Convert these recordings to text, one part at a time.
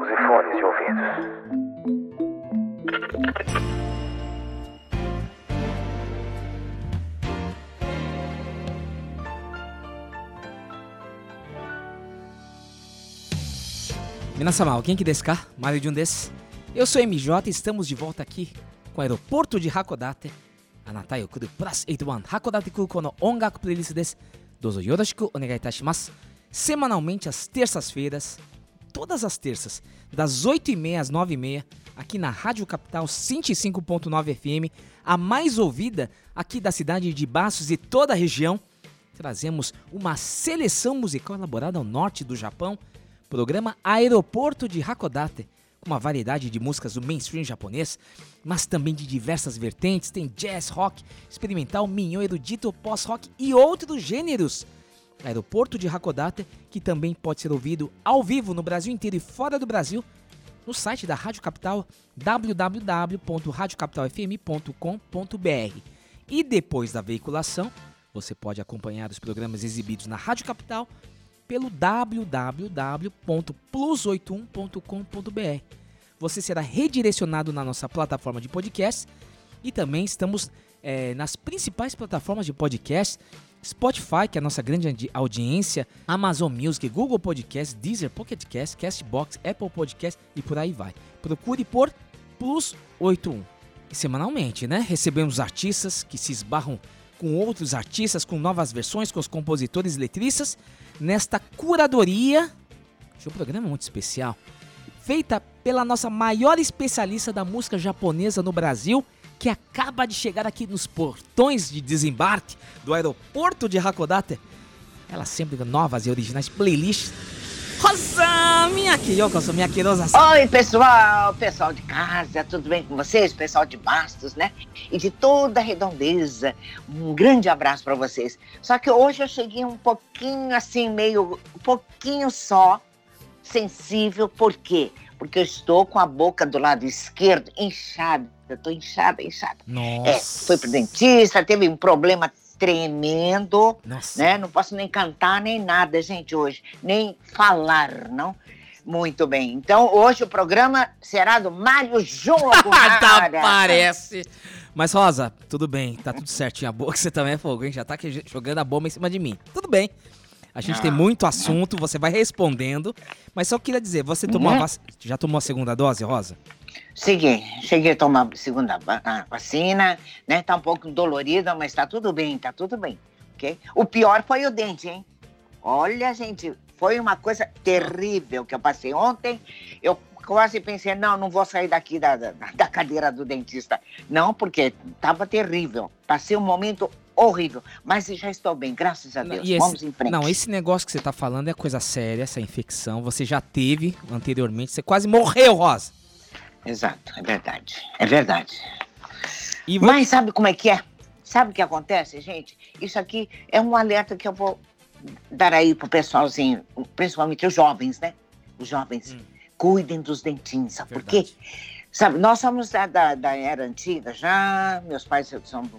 Use fones de ouvidos. Minasamal, quem que desca? cá? Mario de um desse? Eu sou MJ e estamos de volta aqui com o aeroporto de Hakodate. Anatai do Plus 81 Hakodate Kuko no Ongaku Playlist des. Dozo yoroshiku onegai itashimasu. Semanalmente às terças-feiras, todas as terças, das 8h30 às 9h30, aqui na Rádio Capital 105.9 FM, a mais ouvida aqui da cidade de Baços e toda a região. Trazemos uma seleção musical elaborada ao norte do Japão programa Aeroporto de Hakodate, com uma variedade de músicas do mainstream japonês, mas também de diversas vertentes, tem jazz, rock, experimental, minho, erudito, pós-rock e outros gêneros. Aeroporto de Hakodate, que também pode ser ouvido ao vivo no Brasil inteiro e fora do Brasil, no site da Rádio Capital, www.radiocapitalfm.com.br. E depois da veiculação, você pode acompanhar os programas exibidos na Rádio Capital pelo www.plus81.com.br. Você será redirecionado na nossa plataforma de podcast e também estamos eh, nas principais plataformas de podcast. Spotify, que é a nossa grande audi- audiência, Amazon Music, Google Podcast, Deezer, Pocket Cast, Castbox, Apple Podcast e por aí vai. Procure por Plus 81. E semanalmente, né? Recebemos artistas que se esbarram com outros artistas, com novas versões, com os compositores e letristas, nesta curadoria de um programa muito especial, feita pela nossa maior especialista da música japonesa no Brasil, que acaba de chegar aqui nos portões de desembarque do aeroporto de Hakodate. Ela sempre com novas e originais playlists. Rosa, minha Kyoko, minha querosa. Oi, pessoal, pessoal de casa, tudo bem com vocês? Pessoal de Bastos, né? E de toda a redondeza. Um grande abraço para vocês. Só que hoje eu cheguei um pouquinho assim, meio, um pouquinho só sensível, por quê? Porque eu estou com a boca do lado esquerdo inchada. Eu tô inchada, inchada. Nossa. É, fui pro dentista, teve um problema tremendo, Nossa. né? Não posso nem cantar nem nada, gente, hoje, nem falar, não? Muito bem. Então, hoje o programa será do Mário João tá, parece. Mas, Rosa, tudo bem, tá tudo certinho. A boca você também é fogo, hein? Já tá aqui jogando a bomba em cima de mim. Tudo bem. A gente tem muito assunto, você vai respondendo. Mas só queria dizer, você tomou a Uhum. vac... já tomou a segunda dose, Rosa? Cheguei, cheguei a tomar a segunda vacina, né? Tá um pouco dolorida, mas tá tudo bem, tá tudo bem, ok? O pior foi o dente, hein? Olha, gente, foi uma coisa terrível que eu passei ontem. Eu quase pensei, não, não vou sair daqui da, da, da cadeira do dentista. Não, porque tava terrível. Passei um momento horrível, mas já estou bem, graças a Deus. e esse- Vamos em frente. Não, esse negócio que você tá falando é coisa séria, essa infecção. Você já teve anteriormente, você quase morreu, Rosa. Exato, é verdade, é verdade. E Mas sabe como é que é? Sabe o que acontece, gente? Isso aqui é um alerta que eu vou dar aí pro pessoalzinho, principalmente os jovens, né? Os jovens. Hum. Cuidem dos dentinhos, sabe por quê? Sabe, nós somos da, da, da era antiga já, meus pais são do,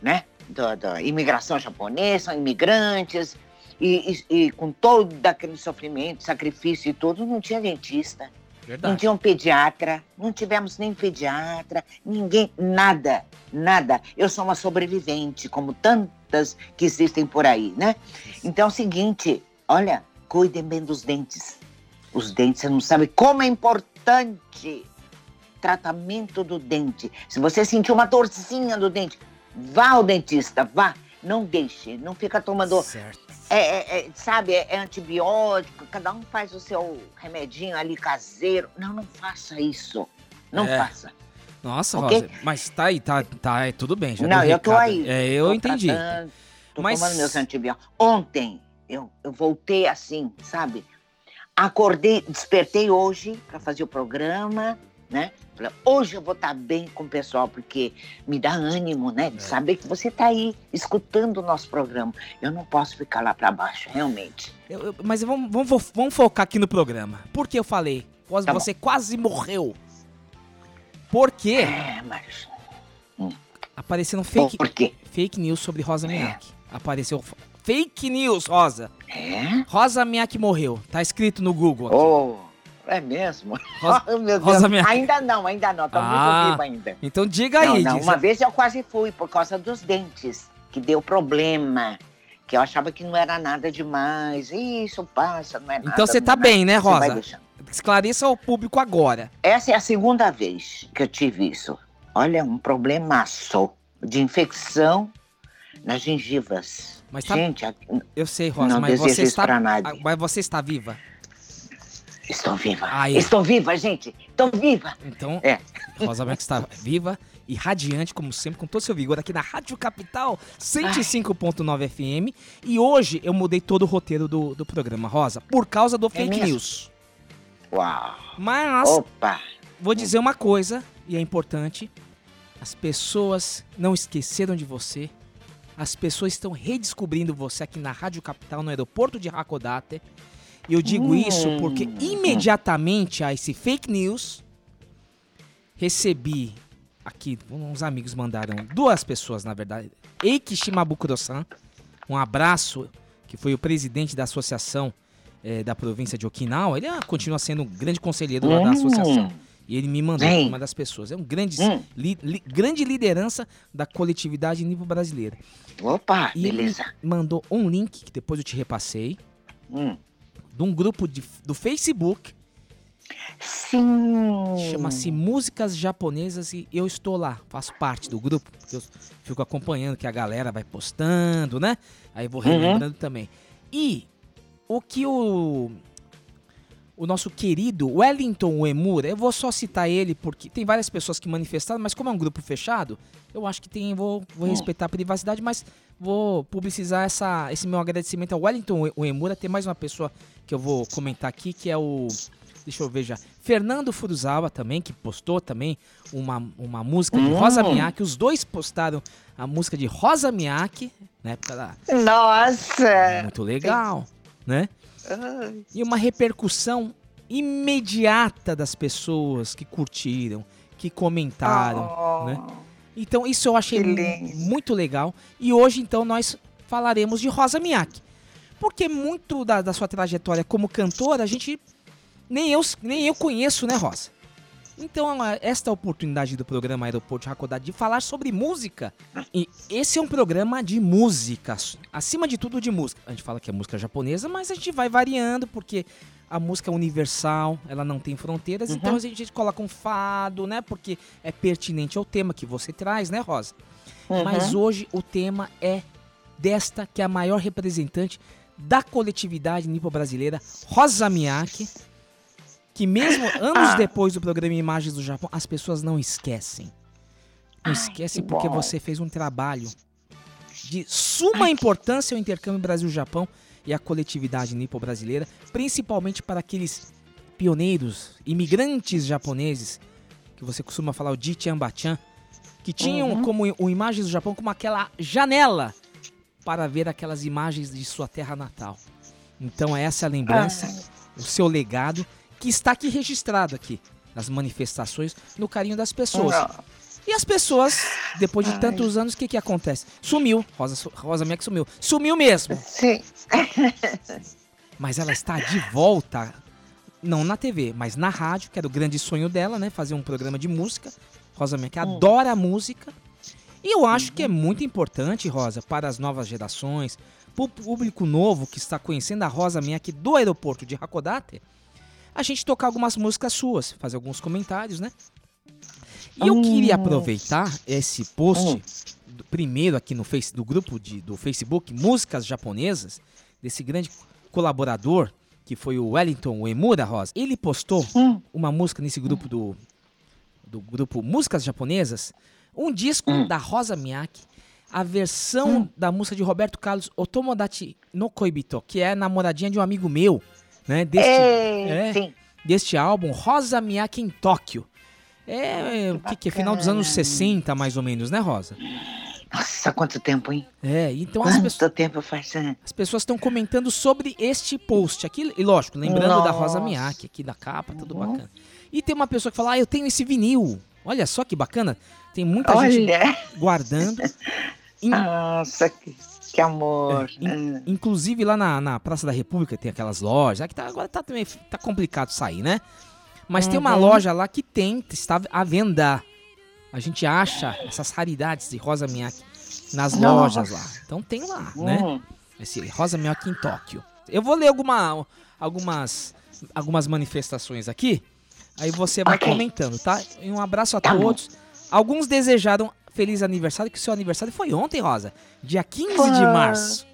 né? da, da imigração japonesa, são imigrantes, e, e- e com todo aquele sofrimento, sacrifício e tudo, não tinha dentista, não Verdade. tinha um pediatra, não tivemos nem pediatra, ninguém, nada, nada. Eu sou uma sobrevivente, como tantas que existem por aí, né? Então é o seguinte, olha, cuidem bem dos dentes. Os dentes, você não sabe como é importante tratamento do dente. Se você sentir uma torcinha do dente, vá ao dentista, vá. Não deixe, não fica tomando Certo. é, é- é, sabe, é, é antibiótico, cada um faz o seu remedinho ali caseiro. Não, não faça isso. Não É. faça. Nossa, Ok? Rosa, mas tá aí, tá, tá, é, tudo bem. Já não, eu tô recado. aí. É, eu tô entendi. tratando, tô Mas- tomando meus antibióticos. Ontem eu, eu voltei assim, sabe? Acordei, despertei hoje para fazer o programa, né? Falei, hoje eu vou estar bem com o pessoal, porque me dá ânimo, né? De É. saber que você tá aí escutando o nosso programa. Eu não posso ficar lá para baixo, realmente. Eu- eu- mas vamos, vamos, vamos focar aqui no programa. Por que eu falei? Quase- Tá bom. você quase morreu. Porque É, mas apareceram Pô, fake, por quê? fake news sobre Rosa Miyake. Apareceu f- fake news, Rosa. É? Rosa Miyake morreu. Tá escrito no Google. aqui. Oh, é mesmo? Rosa- Rosa. Miyake. Ainda não, ainda não. Tô Ah, muito viva ainda. Então diga aí. não, não. diz- Uma vez eu quase fui por causa dos dentes, que deu problema. Que eu achava que não era nada demais. Isso passa, não é nada. Então você não tá bem, né, nada. Vai Rosa? Esclareça ao público agora. Essa é a segunda vez que eu tive isso. Olha, um problemaço de infecção nas gengivas. Mas tá- Gente, Eu sei, Rosa, não mas você está. Mas você está viva. Estou viva. Aí. Estou viva, gente. Estou viva. Então, É. Rosa Miyake está viva e radiante, como sempre, com todo o seu vigor aqui na Rádio Capital 105.9 FM. E hoje eu mudei todo o roteiro do, do programa, Rosa, por causa do fake mesmo? news. Uau. Mas Opa. vou dizer uma coisa, e é importante: as pessoas não esqueceram de você. As pessoas estão redescobrindo você aqui na Rádio Capital, no aeroporto de Hakodate. E eu digo Hum. isso porque imediatamente a esse fake news, recebi aqui, uns amigos mandaram, duas pessoas na verdade, Eiki Shimabukuro-san, um abraço, que foi o presidente da associação eh, da província de Okinawa, ele ah, continua sendo um grande conselheiro lá da Hum. associação. E ele me mandou Bem. uma das pessoas. É um grande, Hum. li- li- grande liderança da coletividade nível brasileira. Opa, E ele beleza. mandou um link, que depois eu te repassei, Hum. De um grupo de- do Facebook, Sim. chama-se Músicas Japonesas, e eu estou lá, faço parte do grupo, porque eu fico acompanhando que a galera vai postando, né? Aí eu vou relembrando também. E o que o o nosso querido Wellington Uemura, eu vou só citar ele porque tem várias pessoas que manifestaram, mas como é um grupo fechado, eu acho que tem, vou, vou respeitar a privacidade, mas vou publicizar essa, esse meu agradecimento ao Wellington Ue- Uemura. Tem mais uma pessoa que eu vou comentar aqui, que é o, deixa eu ver já, Fernando Furuzawa também, que postou também uma, uma música de Hum. Rosa Miyake. Os dois postaram a música de Rosa Miyake, né, pela, Nossa. muito legal, né? Ai. E uma repercussão imediata das pessoas que curtiram, que comentaram, Oh. né? Então isso eu achei muito legal. E hoje então nós falaremos de Rosa Miyake. Porque muito da, da sua trajetória como cantora, a gente nem eu, nem eu conheço, né, Rosa? Então, a- esta oportunidade do programa Aeroporto Hakodate de falar sobre música. E esse é um programa de música, acima de tudo de música. A gente fala que é música japonesa, mas a gente vai variando porque a música é universal, ela não tem fronteiras, então a gente coloca um fado, né? Porque é pertinente ao tema que você traz, né, Rosa? Mas hoje o tema é desta que é a maior representante da coletividade nipo-brasileira, Rosa Miyake, que mesmo anos Ah. depois do programa Imagens do Japão, as pessoas não esquecem. Não Ai, esquecem que porque bom. você fez um trabalho de suma importância ao intercâmbio Brasil-Japão e à coletividade nipo-brasileira, principalmente para aqueles pioneiros, imigrantes japoneses, que você costuma falar o Jichan-bachan, que tinham Uhum. como o Imagens do Japão como aquela janela para ver aquelas imagens de sua terra natal. Então essa é a lembrança, o seu legado, que está aqui registrado aqui, nas manifestações, no carinho das pessoas. Não. E as pessoas, depois de tantos anos, o que que acontece? Sumiu. Rosa, Rosa Miyake sumiu. Sumiu mesmo. Sim. Mas ela está de volta, não na TV, mas na rádio, que era o grande sonho dela, né? Fazer um programa de música. Rosa Miyake adora música. E eu acho que é muito importante, Rosa, para as novas gerações, para o público novo que está conhecendo a Rosa Miyake do aeroporto de Hakodate, a gente tocar algumas músicas suas, fazer alguns comentários, né? E eu queria aproveitar esse post do- primeiro aqui no face do grupo de, do Facebook Músicas Japonesas desse grande colaborador que foi o Wellington Uemura Rosa. Ele postou Hum. uma música nesse grupo do do grupo Músicas Japonesas, um disco Hum. da Rosa Miyake, a versão da música de Roberto Carlos Otomodachi no Koibito, que é a namoradinha de um amigo meu, né? Deste, é, Sim. deste álbum, Rosa Miyake em Tóquio. É, o que, que é? Final dos anos 60, mais ou menos, né, Rosa? Nossa, quanto tempo, hein? É, então as, Quanto pessoas- tempo faz? as pessoas estão comentando sobre este post aqui, e lógico, lembrando da Rosa Nossa. Miyake, aqui da capa, tudo Uhum. bacana. E tem uma pessoa que fala, ah, eu tenho esse vinil. Olha só que bacana. Tem muita gente Olha, guardando. In- nossa, que, que amor. in- Ah, inclusive lá na, na Praça da República tem aquelas lojas. Aqui tá, agora tá, também, tá complicado sair, né? Mas tem uma Uhum. loja lá que tem, está à venda. A gente acha essas raridades de Rosa Miyake nas Nossa. lojas lá. Então tem lá, né? hum. Esse Rosa Miyake em Tóquio. Eu vou ler alguma, algumas, algumas manifestações aqui. Aí você vai Ok. comentando, tá? E um abraço a Tá bom. todos. Alguns desejaram feliz aniversário, que seu aniversário foi ontem, Rosa. Dia 15 de março.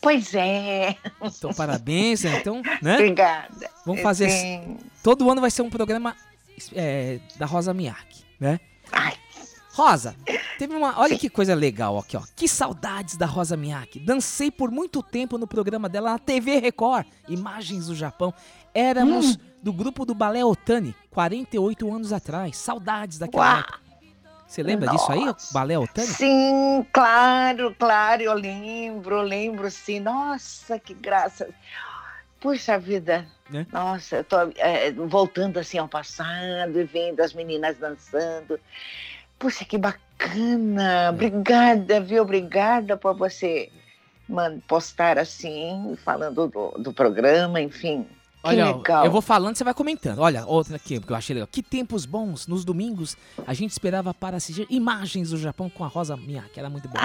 Pois é. Então, parabéns, né? Então, né? Obrigada. Vamos fazer Sim. Todo ano vai ser um programa é, da Rosa Miyake, né? Ai, Rosa, teve uma. Olha que coisa legal aqui, ó. Que saudades da Rosa Miyake. Dancei por muito tempo no programa dela na TV Record, Imagens do Japão. Éramos do grupo do Balé Otani, 48 anos atrás. Saudades daquela uau. época. Você lembra disso aí, Balé Otani? Sim, claro, claro, eu lembro, eu lembro sim. Nossa, que graça. Puxa vida. Né? Nossa, eu tô é, voltando assim ao passado e vendo as meninas dançando. Puxa, que É. bacana. Obrigada, viu? Obrigada por você postar assim, falando do, do programa, enfim. Olha, legal. eu vou falando, você vai comentando. Olha, outra aqui, que eu achei legal. Que tempos bons. Nos domingos, a gente esperava para assistir imagens do Japão com a Rosa Miyake. Era muito bom.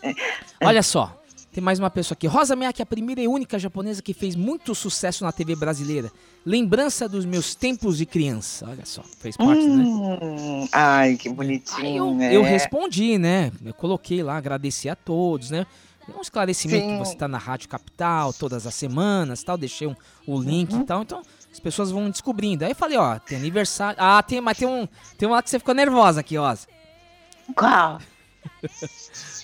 Olha só. Tem mais uma pessoa aqui. Rosa Miyake, a primeira e única japonesa que fez muito sucesso na TV brasileira. Lembrança dos meus tempos de criança. Olha só, fez parte, né? Hum, ai, que bonitinho. eu, né? eu respondi, né? Eu coloquei lá, agradeci a todos, né? Um esclarecimento Sim. que você tá na Rádio Capital todas as semanas tal. Deixei um, o link Uhum. e tal. Então as pessoas vão descobrindo. Aí eu falei, ó, tem aniversário. Ah, tem, mas tem um. Tem um lá que você ficou nervosa aqui, ó. Qual?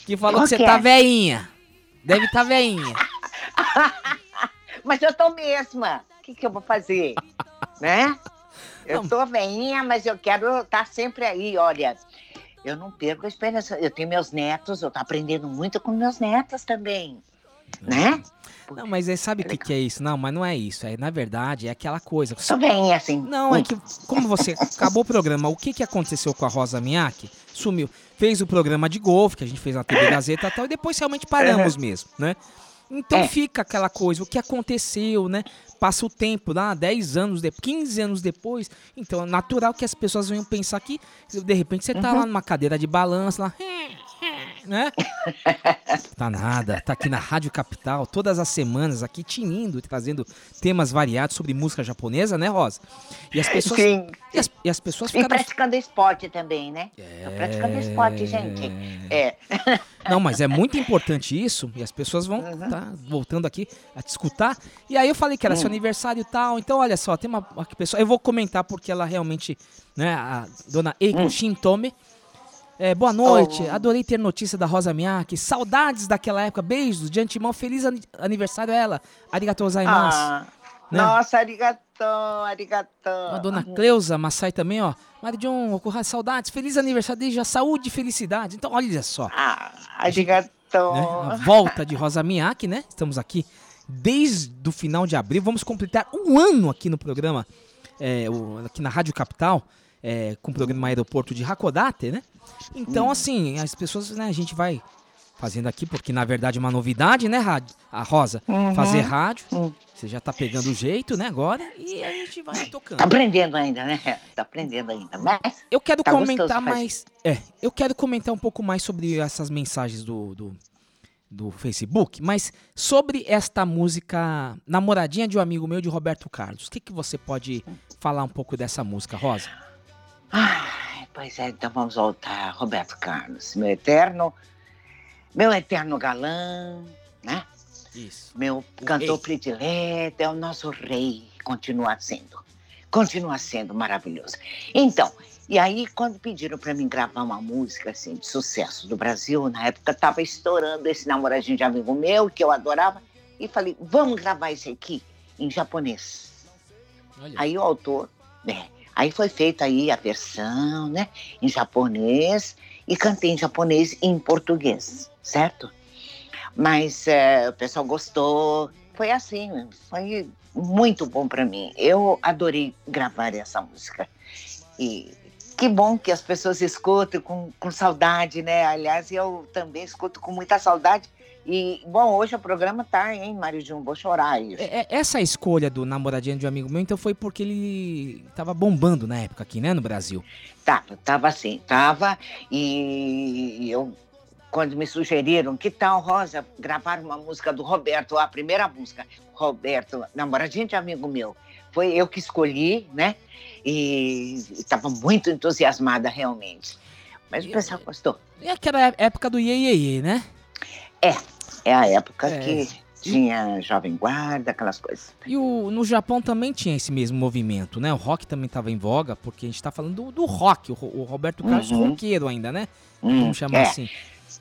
Que falou Qual que você que tá é? veinha. Deve tá veinha. Mas eu tô mesma. O que, que eu vou fazer? né? Eu Não. tô veinha, mas eu quero estar sempre aí, olha. Eu não perco a esperança. Eu tenho meus netos, eu tô aprendendo muito com meus netos também. Né? Não, mas aí sabe o que, que é isso? Não, mas não é isso. É, na verdade, é aquela coisa. Tô veinha, assim. Não, é que como você acabou o programa, o que, que aconteceu com a Rosa Miyake? Sumiu. Fez o programa de golfe, que a gente fez na TV Gazeta e tal, e depois realmente paramos mesmo, né? Então É. fica aquela coisa, o que aconteceu, né? Passa o tempo, lá, 10 anos, de, 15 anos depois. Então é natural que as pessoas venham pensar que, de repente, você tá lá numa cadeira de balanço, lá, né? Tá nada, tá aqui na Rádio Capital, todas as semanas, aqui tinindo, trazendo temas variados sobre música japonesa, né, Rosa? E as pessoas, Sim. e as, e as pessoas E ficaram... praticando esporte também, né? Tô praticando esporte, gente. É. Não, mas é muito importante isso, e as pessoas vão Uhum. tá voltando aqui a te escutar. E aí eu falei que era Hum. seu aniversário e tal. Então, olha só, tem uma, uma pessoa. Eu vou comentar porque ela realmente, né, a dona Eiko Hum. Shintome. É, boa noite, Oh. adorei ter notícia da Rosa Miyake. Saudades daquela época. Beijos de antemão. Feliz ani- aniversário a ela. Arigatou gozaimasu. Ah, né? Nossa, arigatô, arigatô. A dona Cleusa Massai também, ó. Maridion, Okuha, saudades. Feliz aniversário desde já. Saúde e felicidade. Então, olha só. Ah, né? A volta de Rosa Miyake, né? Estamos aqui desde o final de abril. Vamos completar um ano aqui no programa, é, aqui na Rádio Capital. É, com o programa Aeroporto de Hakodate, né? Então, assim, as pessoas, né, a gente vai fazendo aqui, porque na verdade é uma novidade, né, rádio? A Rosa, fazer rádio. Você já tá pegando o jeito, né, agora, e a gente vai tocando. Tá aprendendo ainda, né? Tá aprendendo ainda. Mas Eu quero Tá comentar mais. É, eu quero comentar um pouco mais sobre essas mensagens do, do, do Facebook, mas sobre esta música Namoradinha de um amigo meu de Roberto Carlos. O que, que você pode falar um pouco dessa música, Rosa? Ai, pois é, então vamos voltar. Roberto Carlos, meu eterno, meu eterno galã, né? Isso. Meu cantor rei. predileto, é o nosso rei, continua sendo. Continua sendo maravilhoso. Então, e aí quando pediram para mim gravar uma música assim de sucesso do Brasil, na época tava estourando esse namoradinho de amigo meu que eu adorava, e falei, vamos gravar esse aqui em japonês. Olha. Aí o autor, né? Aí foi feita aí a versão, né? Em japonês e cantei em japonês e em português, certo? Mas é, o pessoal gostou. Foi assim, foi muito bom para mim. Eu adorei gravar essa música. E que bom que as pessoas escutam com, com saudade, né? Aliás, eu também escuto com muita saudade. E, bom, hoje o programa tá, hein, Mário Jun? Vou chorar aí. É- é- essa escolha do namoradinho de um amigo meu, então foi porque ele tava bombando na época aqui, né, no Brasil. Tava, tava assim, tava. E eu, quando me sugeriram, que tal, Rosa, gravar uma música do Roberto, a primeira música, Roberto, namoradinho de amigo meu. Foi eu que escolhi, né? E estava muito entusiasmada, realmente. Mas o E- pessoal gostou. É aquela é- época do Iê, Iê, Iê, né? É a época É. que tinha Jovem Guarda, aquelas coisas. E o, no Japão também tinha esse mesmo movimento, né? O rock também estava em voga, porque a gente tá falando do, do rock, o, o Roberto Carlos Uhum. roqueiro ainda, né? Hum, Vamos chamar é. assim.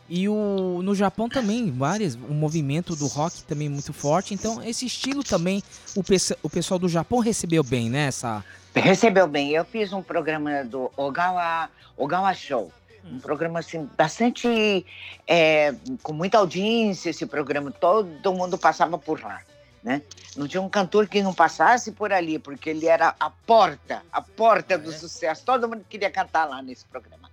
E o, no Japão também, várias, o movimento do rock também muito forte. Então, esse estilo também, o, o pessoal do Japão recebeu bem, né? Essa, Recebeu bem. Eu fiz um programa do Ogawa, Ogawa Show. Um programa assim, bastante. é, com muita audiência, esse programa. Todo mundo passava por lá. Né? Não tinha um cantor que não passasse por ali, porque ele era a porta, a porta do É. sucesso. Todo mundo queria cantar lá nesse programa.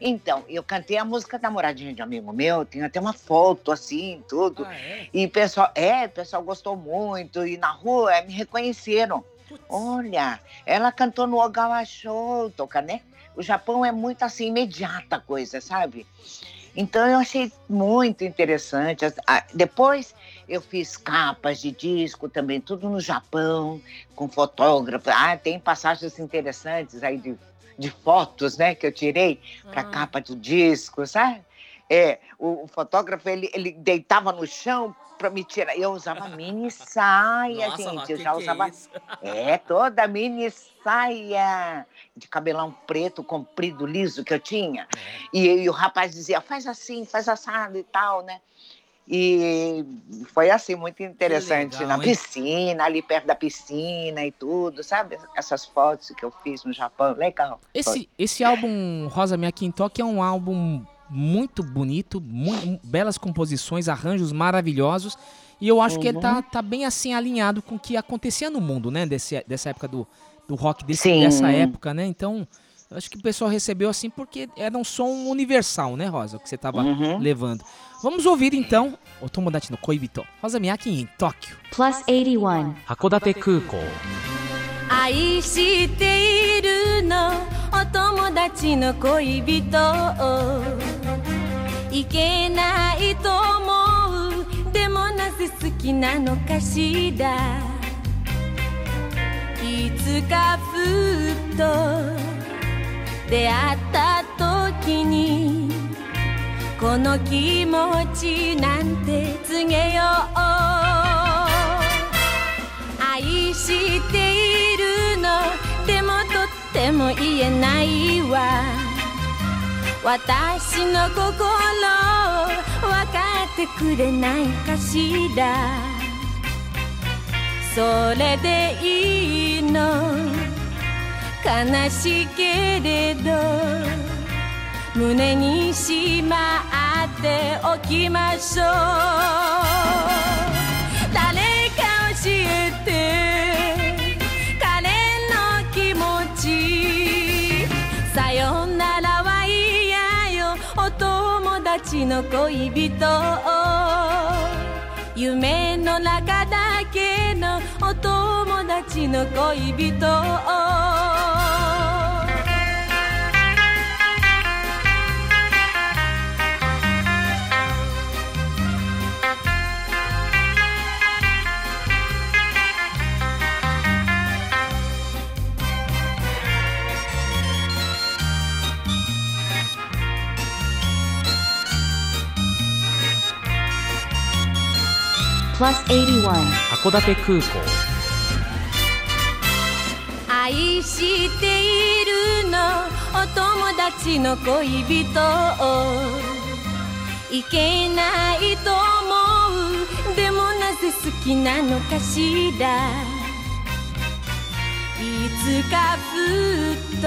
Então, eu cantei a música Namoradinha de um amigo meu, tem até uma foto assim, tudo. E o pessoal, é, o pessoal gostou muito. E na rua eh, me reconheceram. Olha, ela cantou no Ogawa Show, toca, né? O Japão é muito assim, imediata a coisa, sabe? Então eu achei muito interessante. Depois eu fiz capas de disco também, tudo no Japão, com fotógrafo. Ah, tem passagens interessantes aí de, de fotos, né, que eu tirei para capa do disco, sabe? É, o, o fotógrafo ele, ele deitava no chão para me tirar. Eu usava mini saia, gente. Eu já usava é, toda mini saia de cabelão preto, comprido, liso que eu tinha. E, e o rapaz dizia, faz assim, faz assado e tal, né? E foi assim, muito interessante. legal, na hein? piscina, ali perto da piscina e tudo, sabe? Essas fotos que eu fiz no Japão, legal. Foi. Esse, esse álbum Rosa Macintosh é um álbum muito bonito, mu- belas composições, arranjos maravilhosos. E eu acho que ele Uhum. tá, tá bem assim alinhado com o que acontecia no mundo, né? Desse, dessa época do, do rock, desse, Sim. dessa época, né? Então, eu acho que o pessoal recebeu assim porque era um som universal, né, Rosa? O que você tava Uhum. levando. Vamos ouvir então o Tomodachi no Koibito, Rosa Miyake em Tóquio. Plus 81. 函館空港愛しているのお友達の恋人 いけないと思う。でもなぜ好きなのかしら。いつかふっと出会った時にこの気持ちなんて告げよう。愛しているのでもとっても言えないわ。私の心分かってくれないかしら。それでいいの。悲しいけれど。胸にしまっておきましょう。の恋人夢の中だけのお友達の恋人函館空港。愛しているのお友達の恋人。いけないと思うでもなぜ好きなのかしら。いつかふっと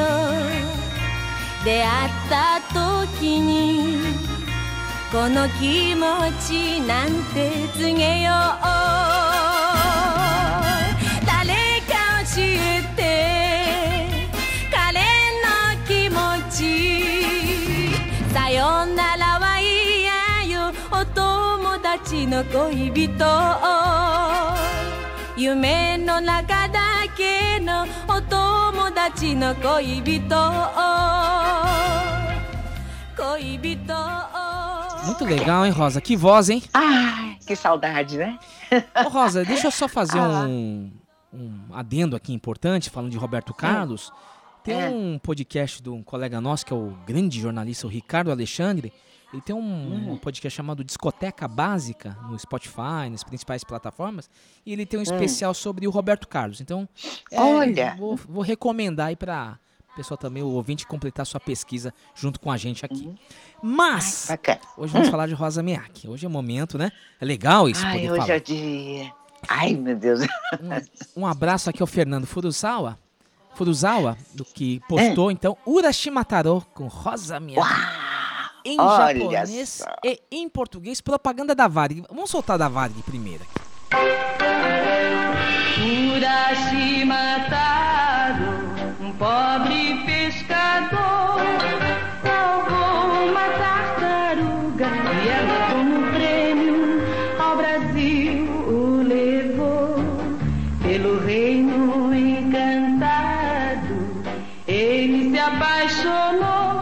出会った時にこの気持ち。なんて告げよ。う誰か教えて彼の気持ちさよならは嫌よ。お友達の恋人。夢の中だけのお友達の恋人。恋人。Muito legal, hein, Rosa? Que voz, hein? Ai, que saudade, né? Ô, Rosa, deixa eu só fazer um, um adendo aqui importante, falando de Roberto Carlos. Tem É. um podcast de um colega nosso, que é o grande jornalista, o Ricardo Alexandre. Ele tem um, um podcast chamado Discoteca Básica no Spotify, nas principais plataformas. E ele tem um especial sobre o Roberto Carlos. Então, é, Olha! Vou, vou recomendar aí para o pessoal também, o ouvinte, completar sua pesquisa junto com a gente aqui. Mas, Bacana. hoje vamos falar de Rosa Miyake. Hoje é momento, né? É legal isso Ai, poder hoje falar. é dia. Ai, meu Deus. Um abraço aqui ao Fernando Furuzawa. Furuzawa, do que postou, então, Urashimataro com Rosa Miyake. Em olha japonês só. e em português, propaganda da Varig. Vamos soltar da Varig primeiro. Urashimataro, um pobre pescador, Pelo reino encantado, ele se apaixonou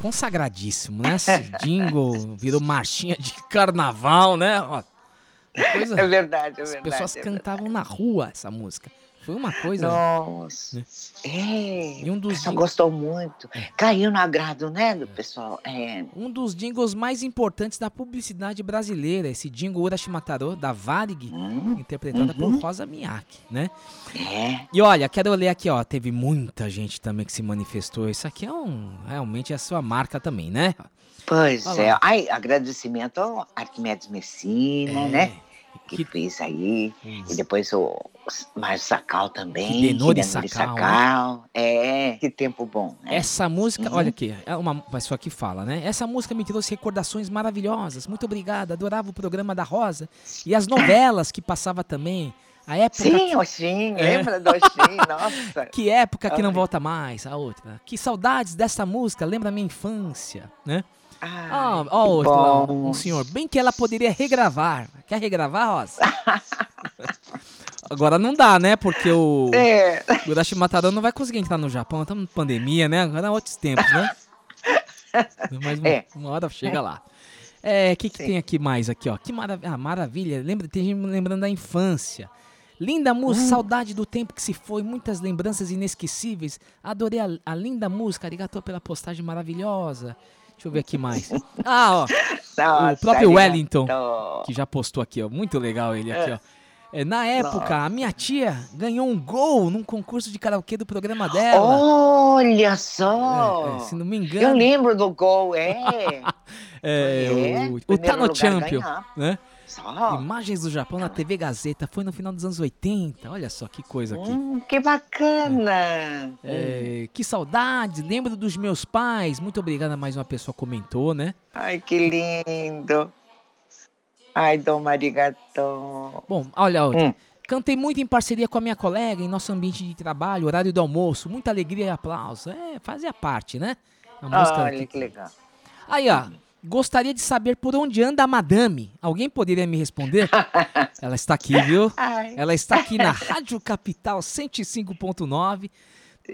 Consagradíssimo, né? Esse jingle virou marchinha de carnaval, né? Ó, coisa- É verdade, é As verdade. pessoas é cantavam na rua essa música. Foi uma coisa. Nossa. né? É. E um dos O pessoal jing- gostou muito. Caiu no agrado, né, do pessoal? É. Um dos jingles mais importantes da publicidade brasileira, esse jingle Urashimataro, da Varig, interpretada por Rosa Miyake, né? É. E olha, quero ler aqui, ó, teve muita gente também que se manifestou. Isso aqui é um, realmente é a sua marca também, né? Pois Olha é. Ai, agradecimento ao Arquimedes Messina, É, né? Que, que- fez aí. Isso. E depois o Mário Sacal também. Que Denori Denori Sacal, né? Sacal. É, que tempo bom. Né? Essa música, Uhum. olha aqui, é uma pessoa que fala, né? Essa música me trouxe recordações maravilhosas. Muito obrigada, adorava o programa da Rosa e as novelas que passava também. A época Sim, Oxim, É. lembra do Oxim? Nossa. Que época que não volta mais, a outra. Que saudades dessa música, lembra a minha infância, né? Outra lá, bom. um senhor, bem que ela poderia regravar. Quer regravar, Rosa? Agora não dá, né? Porque o É. o Urashi Mataro não vai conseguir entrar no Japão, estamos em pandemia, né? Agora é outros tempos, né? Mas uma, É. uma hora chega lá. É, o que, que Sim. tem aqui mais aqui, ó? Que maravilha, ah, maravilha. Lembra, tem gente lembrando da infância. Linda música, Hum. saudade do tempo que se foi, muitas lembranças inesquecíveis. Adorei a, a linda música, arigatou pela postagem maravilhosa. Deixa eu ver aqui mais. Ah, ó, Nossa, próprio arigato. Wellington. que já postou aqui, ó. Muito legal ele aqui, ó. É, na época, a minha tia ganhou um gol num concurso de karaokê do programa dela. Olha só! É, é, se não me Eu engano, lembro do gol, é. é, é, o, o Tá no Champion, ganhar. né? Só. Imagens do Japão na TV Gazeta. Foi no final dos anos 80. Olha só que coisa aqui. Hum, que bacana! É, que saudade, lembro dos meus pais. Muito obrigada, mais uma pessoa comentou, né? Ai, que lindo! Ai, Dom Arigato. Bom, olha, olha. Hum. Cantei muito em parceria com a minha colega em nosso ambiente de trabalho, horário do almoço, muita alegria e aplauso. É, fazia parte, né? A música Olha que- que legal. Aí, ó. Gostaria de saber por onde anda a madame. Alguém poderia me responder? Ela está aqui, viu? Ai. Ela está aqui na Rádio Capital 105.9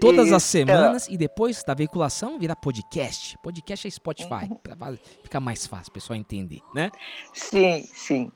todas as Isso. semanas e depois da veiculação virá podcast. Podcast é Spotify, Uhum. para ficar mais fácil, o pessoal entender, né? Sim, sim.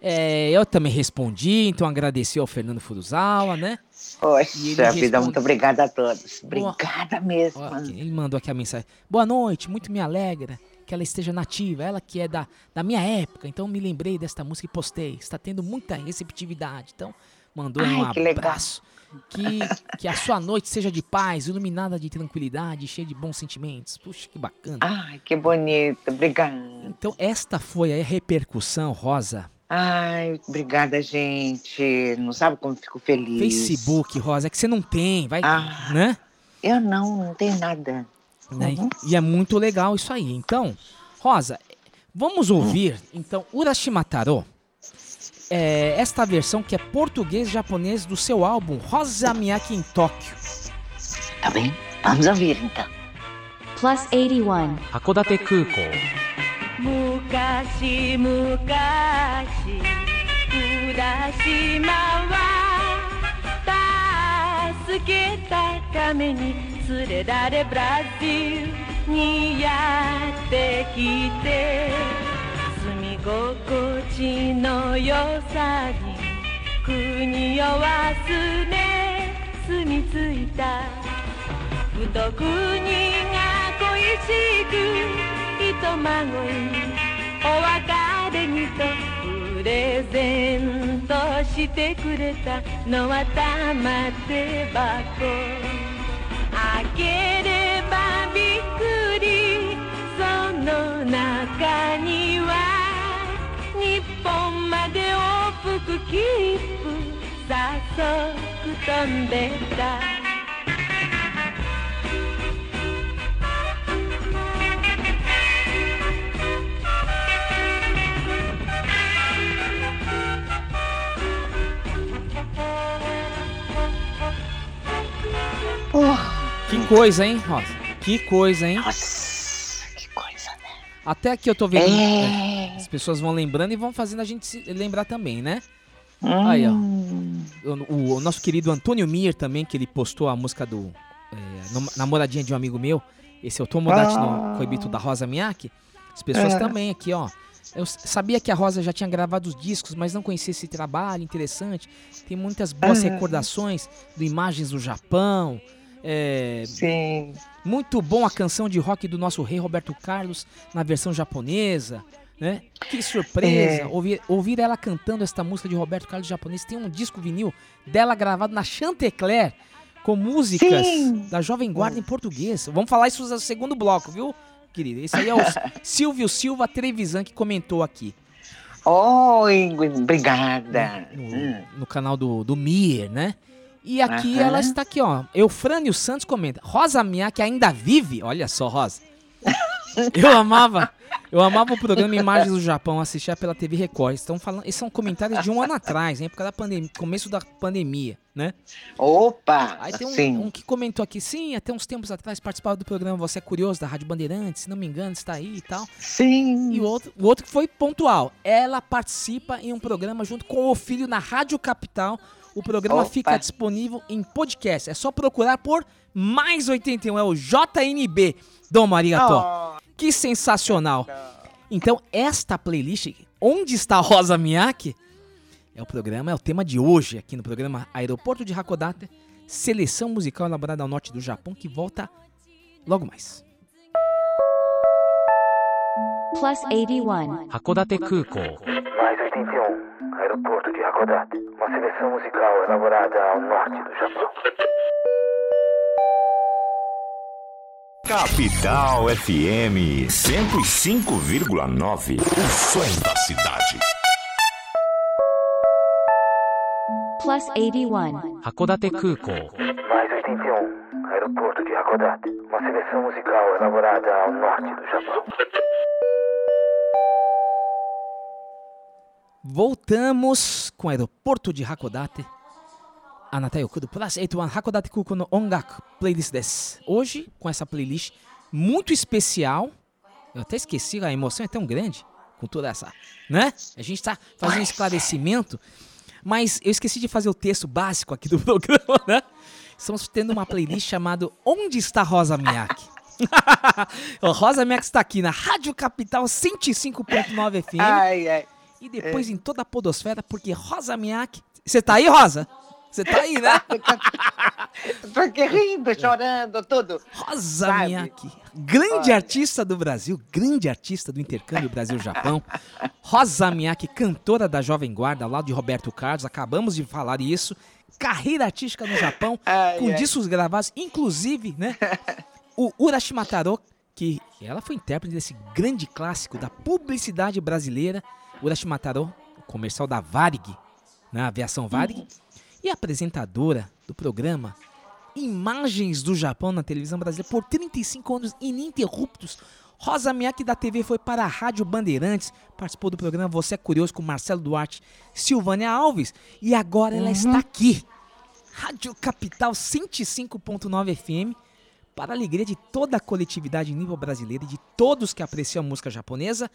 É, eu também respondi, então agradeci ao Fernando Furuzawa, né? Poxa vida, muito obrigada a todos. Boa. Obrigada mesmo. Ó, aqui, ele mandou aqui a mensagem. Boa noite, muito me alegra que ela esteja nativa, ela que é da, da minha época, então me lembrei desta música e postei. Está tendo muita receptividade, então mandou um Ai, que legal. abraço. Que, que a sua noite seja de paz, iluminada de tranquilidade, cheia de bons sentimentos. Puxa, que bacana. Ai, que bonito. Obrigada. Então, esta foi a repercussão, Rosa. Ai, obrigada, gente. Não sabe como fico feliz. Facebook, Rosa, é que você não tem, vai, Ah. né? Eu não, não tenho nada. Tá né? Uhum. E é muito legal isso aí. Então, Rosa, vamos ouvir então Urashimataro É, esta versão que é português-japonês do seu álbum Rosa Miyake em Tóquio. Tá bem? Vamos ouvir então. Plus 81. Hakodate Kuko. Mukashi, mukashi, Urashima wa 浦島は助けたために連れられブラジルにやってきて住み心地の良さに国を忘れ住み着いた。ふと国が恋しくひとまごいお別れにとプレゼントしてくれたのは玉手箱。開ければびっくり。その中には日本まで往復切符早速飛んでた。Que coisa, hein, Rosa? Que coisa, hein? Nossa, que coisa, né? Até aqui eu tô vendo. É. é, As pessoas vão lembrando e vão fazendo a gente se lembrar também, né? Aí, ó. Hum. O, o- nosso querido Antônio Mir também, que ele postou a música do é, Nam- Namoradinha de um amigo meu. Esse é o Tomodachi no Ah. Koibito da Rosa Miyake. As pessoas É. também aqui, ó. Eu sabia que a Rosa já tinha gravado os discos, mas não conhecia esse trabalho interessante. Tem muitas boas Ah. recordações do Imagens do Japão. É, Sim. muito bom a canção de rock do nosso rei Roberto Carlos na versão japonesa, né? Que surpresa! É. Ouvir, ouvir ela cantando esta música de Roberto Carlos japonês. Tem um disco vinil dela gravado na Chantecler com músicas Sim. da Jovem Guarda em português. Vamos falar isso no segundo bloco, viu, querida? Esse aí é o Silvio Silva Trevisan que comentou aqui Oi, obrigada. no, no canal do, do Mir, né? E aqui Aham. ela está aqui, ó. Eufrânio Santos comenta. Rosa Miyake ainda vive? Olha só, Rosa. Eu amava, eu amava o programa Imagens do Japão, assistia pela TV Record. Estão falando, esses são comentários de um ano atrás, hein? Época da pandemia, começo da pandemia, né? Opa, Aí tem um, sim. um que comentou aqui, sim, até uns tempos atrás participava do programa Você é Curioso, da Rádio Bandeirantes, se não me engano, está aí e tal. Sim. E o outro, o outro que foi pontual. Ela participa em um programa junto com o filho na Rádio Capital. O programa Opa. fica disponível em podcast. É só procurar por mais 81. É o JNB. Dom Arigato. Oh, Que sensacional. Então, esta playlist, Onde está a Rosa Miyake? É o programa, é o tema de hoje aqui no programa Aeroporto de Hakodate. Seleção musical elaborada ao norte do Japão que volta logo mais Plus 81. 函館空港。 Mais 81, aeroporto de Hakodate. Uma seleção musical elaborada ao norte do Japão. Capital FM 105,9. O som da cidade. plus 81. 函館空港 Mais 81, aeroporto de Hakodate. Uma seleção musical elaborada ao norte do Japão. Voltamos com o aeroporto de Hakodate. Anatayoku do Plus 81 Hakodate Kuko no Ongaku Playlist desu. Hoje, com essa playlist muito especial. Eu até esqueci, a emoção é tão grande com toda essa, né? A gente tá fazendo um esclarecimento, mas eu esqueci de fazer o texto básico aqui do programa, né? Estamos tendo uma playlist chamada Onde está Rosa Miyake? O Rosa Miyake está aqui na Rádio Capital 105.9 FM. Ai, ai. E depois em toda a podosfera, porque Rosa Miyake... Você tá aí, Rosa? Você tá aí, né? Tô aqui rindo, chorando, tudo. Rosa Sabe? Miyake, grande Olha. artista do Brasil, grande artista do intercâmbio Brasil-Japão. Rosa Miyake, cantora da Jovem Guarda, ao lado de Roberto Carlos, acabamos de falar isso. Carreira artística no Japão, Ai, com ai. discos gravados, inclusive, né? O Urashima Taro, que ela foi intérprete desse grande clássico da publicidade brasileira, Urashima Taro, o comercial da Varig, na aviação Varig, e apresentadora do programa Imagens do Japão na televisão brasileira por 35 anos ininterruptos. Rosa Miyake da TV foi para a Rádio Bandeirantes, participou do programa Você é Curioso com Marcelo Duarte, Silvânia Alves e agora ela está aqui. Rádio Capital 105.9 FM, para a alegria de toda a coletividade em nível brasileiro e de todos que apreciam a música japonesa.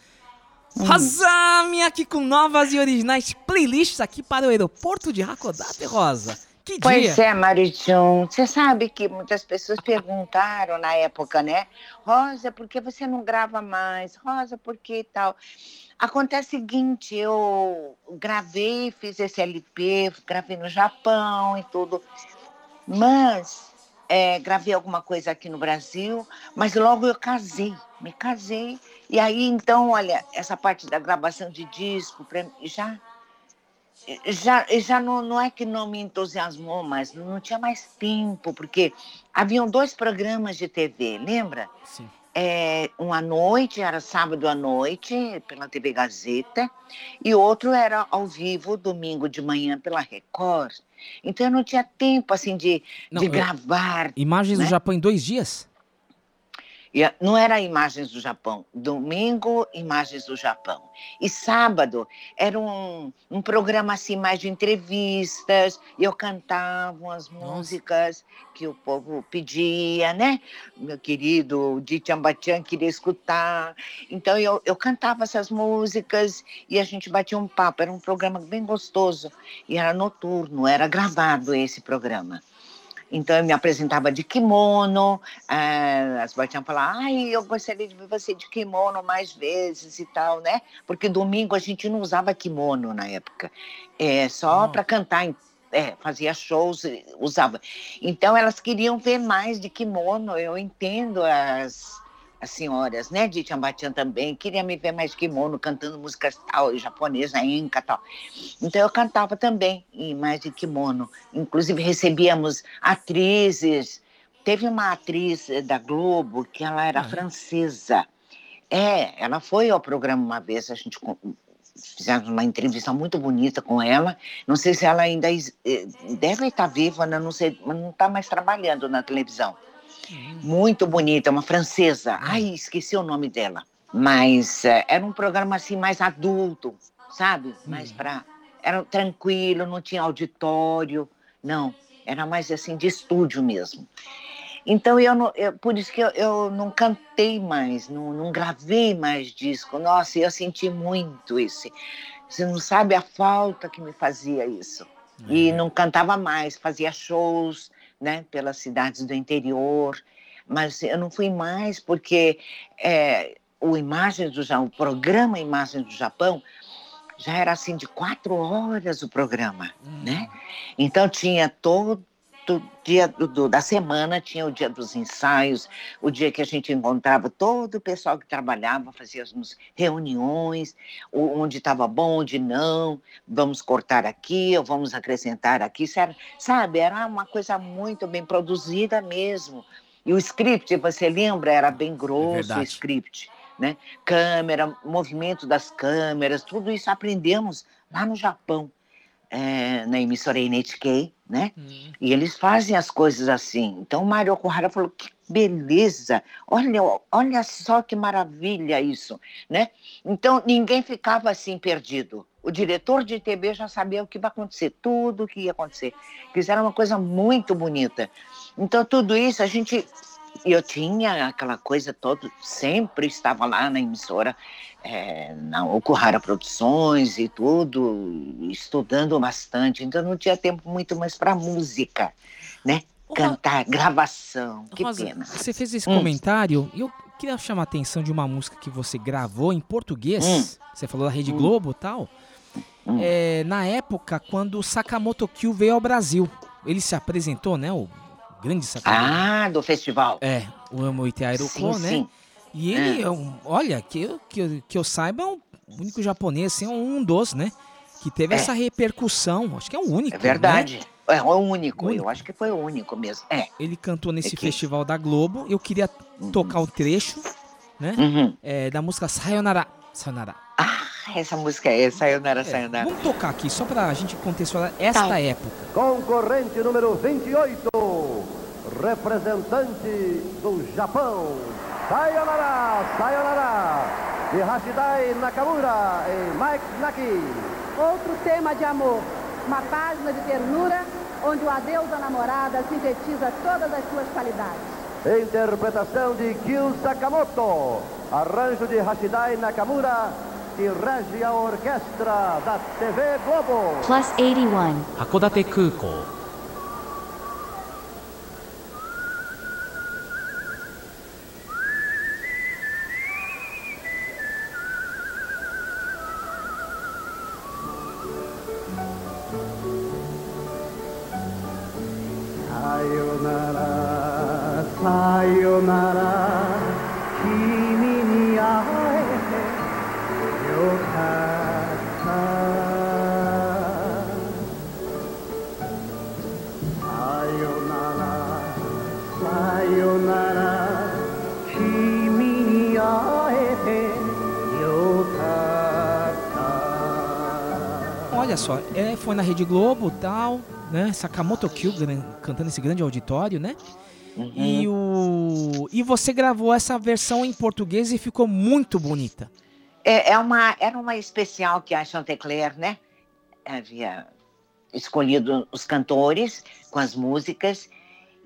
Rosa Miyake com novas e originais playlists aqui para o aeroporto de Hakodate, Rosa. Que Pois dia! é, Marichon. Você sabe que muitas pessoas perguntaram na época, né? Rosa, por que você não grava mais? Rosa, por que tal? Acontece o seguinte, eu gravei, fiz esse LP, gravei no Japão e tudo, mas é, gravei alguma coisa aqui no Brasil, mas logo eu casei, me casei, e aí então, olha, essa parte da gravação de disco, já já, já não, não é que não me entusiasmou, mas não tinha mais tempo, porque haviam dois programas de TV, lembra? Sim. É, um à noite, era sábado à noite, pela TV Gazeta, e outro era ao vivo, domingo de manhã, pela Record. Então eu não tinha tempo, assim, de, Não, de gravar. Imagens né? do Japão em dois dias? E não era Imagens do Japão. Domingo, Imagens do Japão. E sábado era um, um programa assim mais de entrevistas. E eu cantava as músicas que o povo pedia, né? Meu querido Di Chambachan queria escutar. Então eu, eu cantava essas músicas e a gente batia um papo. Era um programa bem gostoso. E era noturno, era gravado esse programa. Então eu me apresentava de kimono, ah, as batiam falar, ai, eu gostaria de ver você de kimono mais vezes e tal, né? Porque domingo a gente não usava kimono na época, é só para cantar, é, fazia shows, usava. Então elas queriam ver mais de kimono, eu entendo as, as senhoras, né, de Chambatian também, queria me ver mais kimono, cantando músicas tal, japonesa, enca tal. Então eu cantava também em mais de kimono. Inclusive recebíamos atrizes. Teve uma atriz eh, da Globo que ela era francesa. É, ela foi ao programa uma vez, a gente fizemos uma entrevista muito bonita com ela. Não sei se ela ainda eh, deve estar viva, né? não sei, mas não está mais trabalhando na televisão. Muito bonita, uma francesa. Ai, esqueci o nome dela. Mas eh, era um programa assim mais adulto, sabe? Mais para era tranquilo, não tinha auditório, não. Era mais assim de estúdio mesmo. Então eu, não, eu- por isso que eu, eu não cantei mais, não, não gravei mais disco. Nossa, eu senti muito isso. Você não sabe a falta que me fazia isso. E não cantava mais, fazia shows, né, pelas cidades do interior. Mas eu não fui mais porque é, o Imagens do Japão, o programa Imagens do Japão, já era assim de quatro horas o programa, né? Então tinha todo do dia do- do- da semana tinha o dia dos ensaios, o dia que a gente encontrava todo o pessoal que trabalhava, fazíamos reuniões, o- onde estava bom, onde não, vamos cortar aqui, ou vamos acrescentar aqui, sabe? Era uma coisa muito bem produzida mesmo. E o script, você lembra, era bem grosso o verdade. script, né? Câmera, movimento das câmeras, tudo isso aprendemos lá no Japão, eh, na emissora NHK, né? E eles fazem as coisas assim. Então o Mário Okuhara falou: que beleza! Olha, olha só que maravilha isso, né? Então ninguém ficava assim perdido. O diretor de TV já sabia o que vai acontecer, tudo o que ia acontecer. Fizeram uma coisa muito bonita. Então tudo isso a gente eu tinha aquela coisa toda, sempre estava lá na emissora, eh, na Okuhara Produções e tudo, estudando bastante. Então não tinha tempo muito mais para música, né? Cantar, gravação, que Rosa, pena. Você fez esse Hum. comentário e eu queria chamar a atenção de uma música que você gravou em português. Hum. Você falou da Rede Hum. Globo e tal. É, na época, quando o Sakamoto Kyo veio ao Brasil. Ele se apresentou, né? O grande Sakamoto. Ah, do festival. É, o Amo Iteairo Sim, Ko, né? sim. E ele, É. é um- olha, que, eu- que, eu- que eu saiba, é o único japonês, assim, um dos, né? Que teve É. essa repercussão. Acho que é o único. É verdade. né? É o único, eu acho que foi o único mesmo. É. Ele cantou nesse É que- festival da Globo. Eu queria tocar o trecho, né? Uhum. É, da música Sayonara. Sayonara. Ah, essa música é Sayonara, Sayonara. Vamos tocar aqui, só pra gente contextualizar esta Tá. época. Concorrente número 28, representante do Japão, Sayonara, Sayonara, de Hashidai Nakamura e Mike Naki. Outro tema de amor, uma página de ternura onde o adeus à namorada sintetiza todas as suas qualidades. Interpretação de Kyu Sakamoto, arranjo de Hashidai Nakamura, que rege a orquestra da TV Globo. Plus 81. 函館 Rede Globo e tal, né? Sakamoto Kyo gran- cantando esse grande auditório, né? Uhum. E, o, e você gravou essa versão em português e ficou muito bonita. É, é uma, era uma especial que a Chantecler, né? Havia escolhido os cantores com as músicas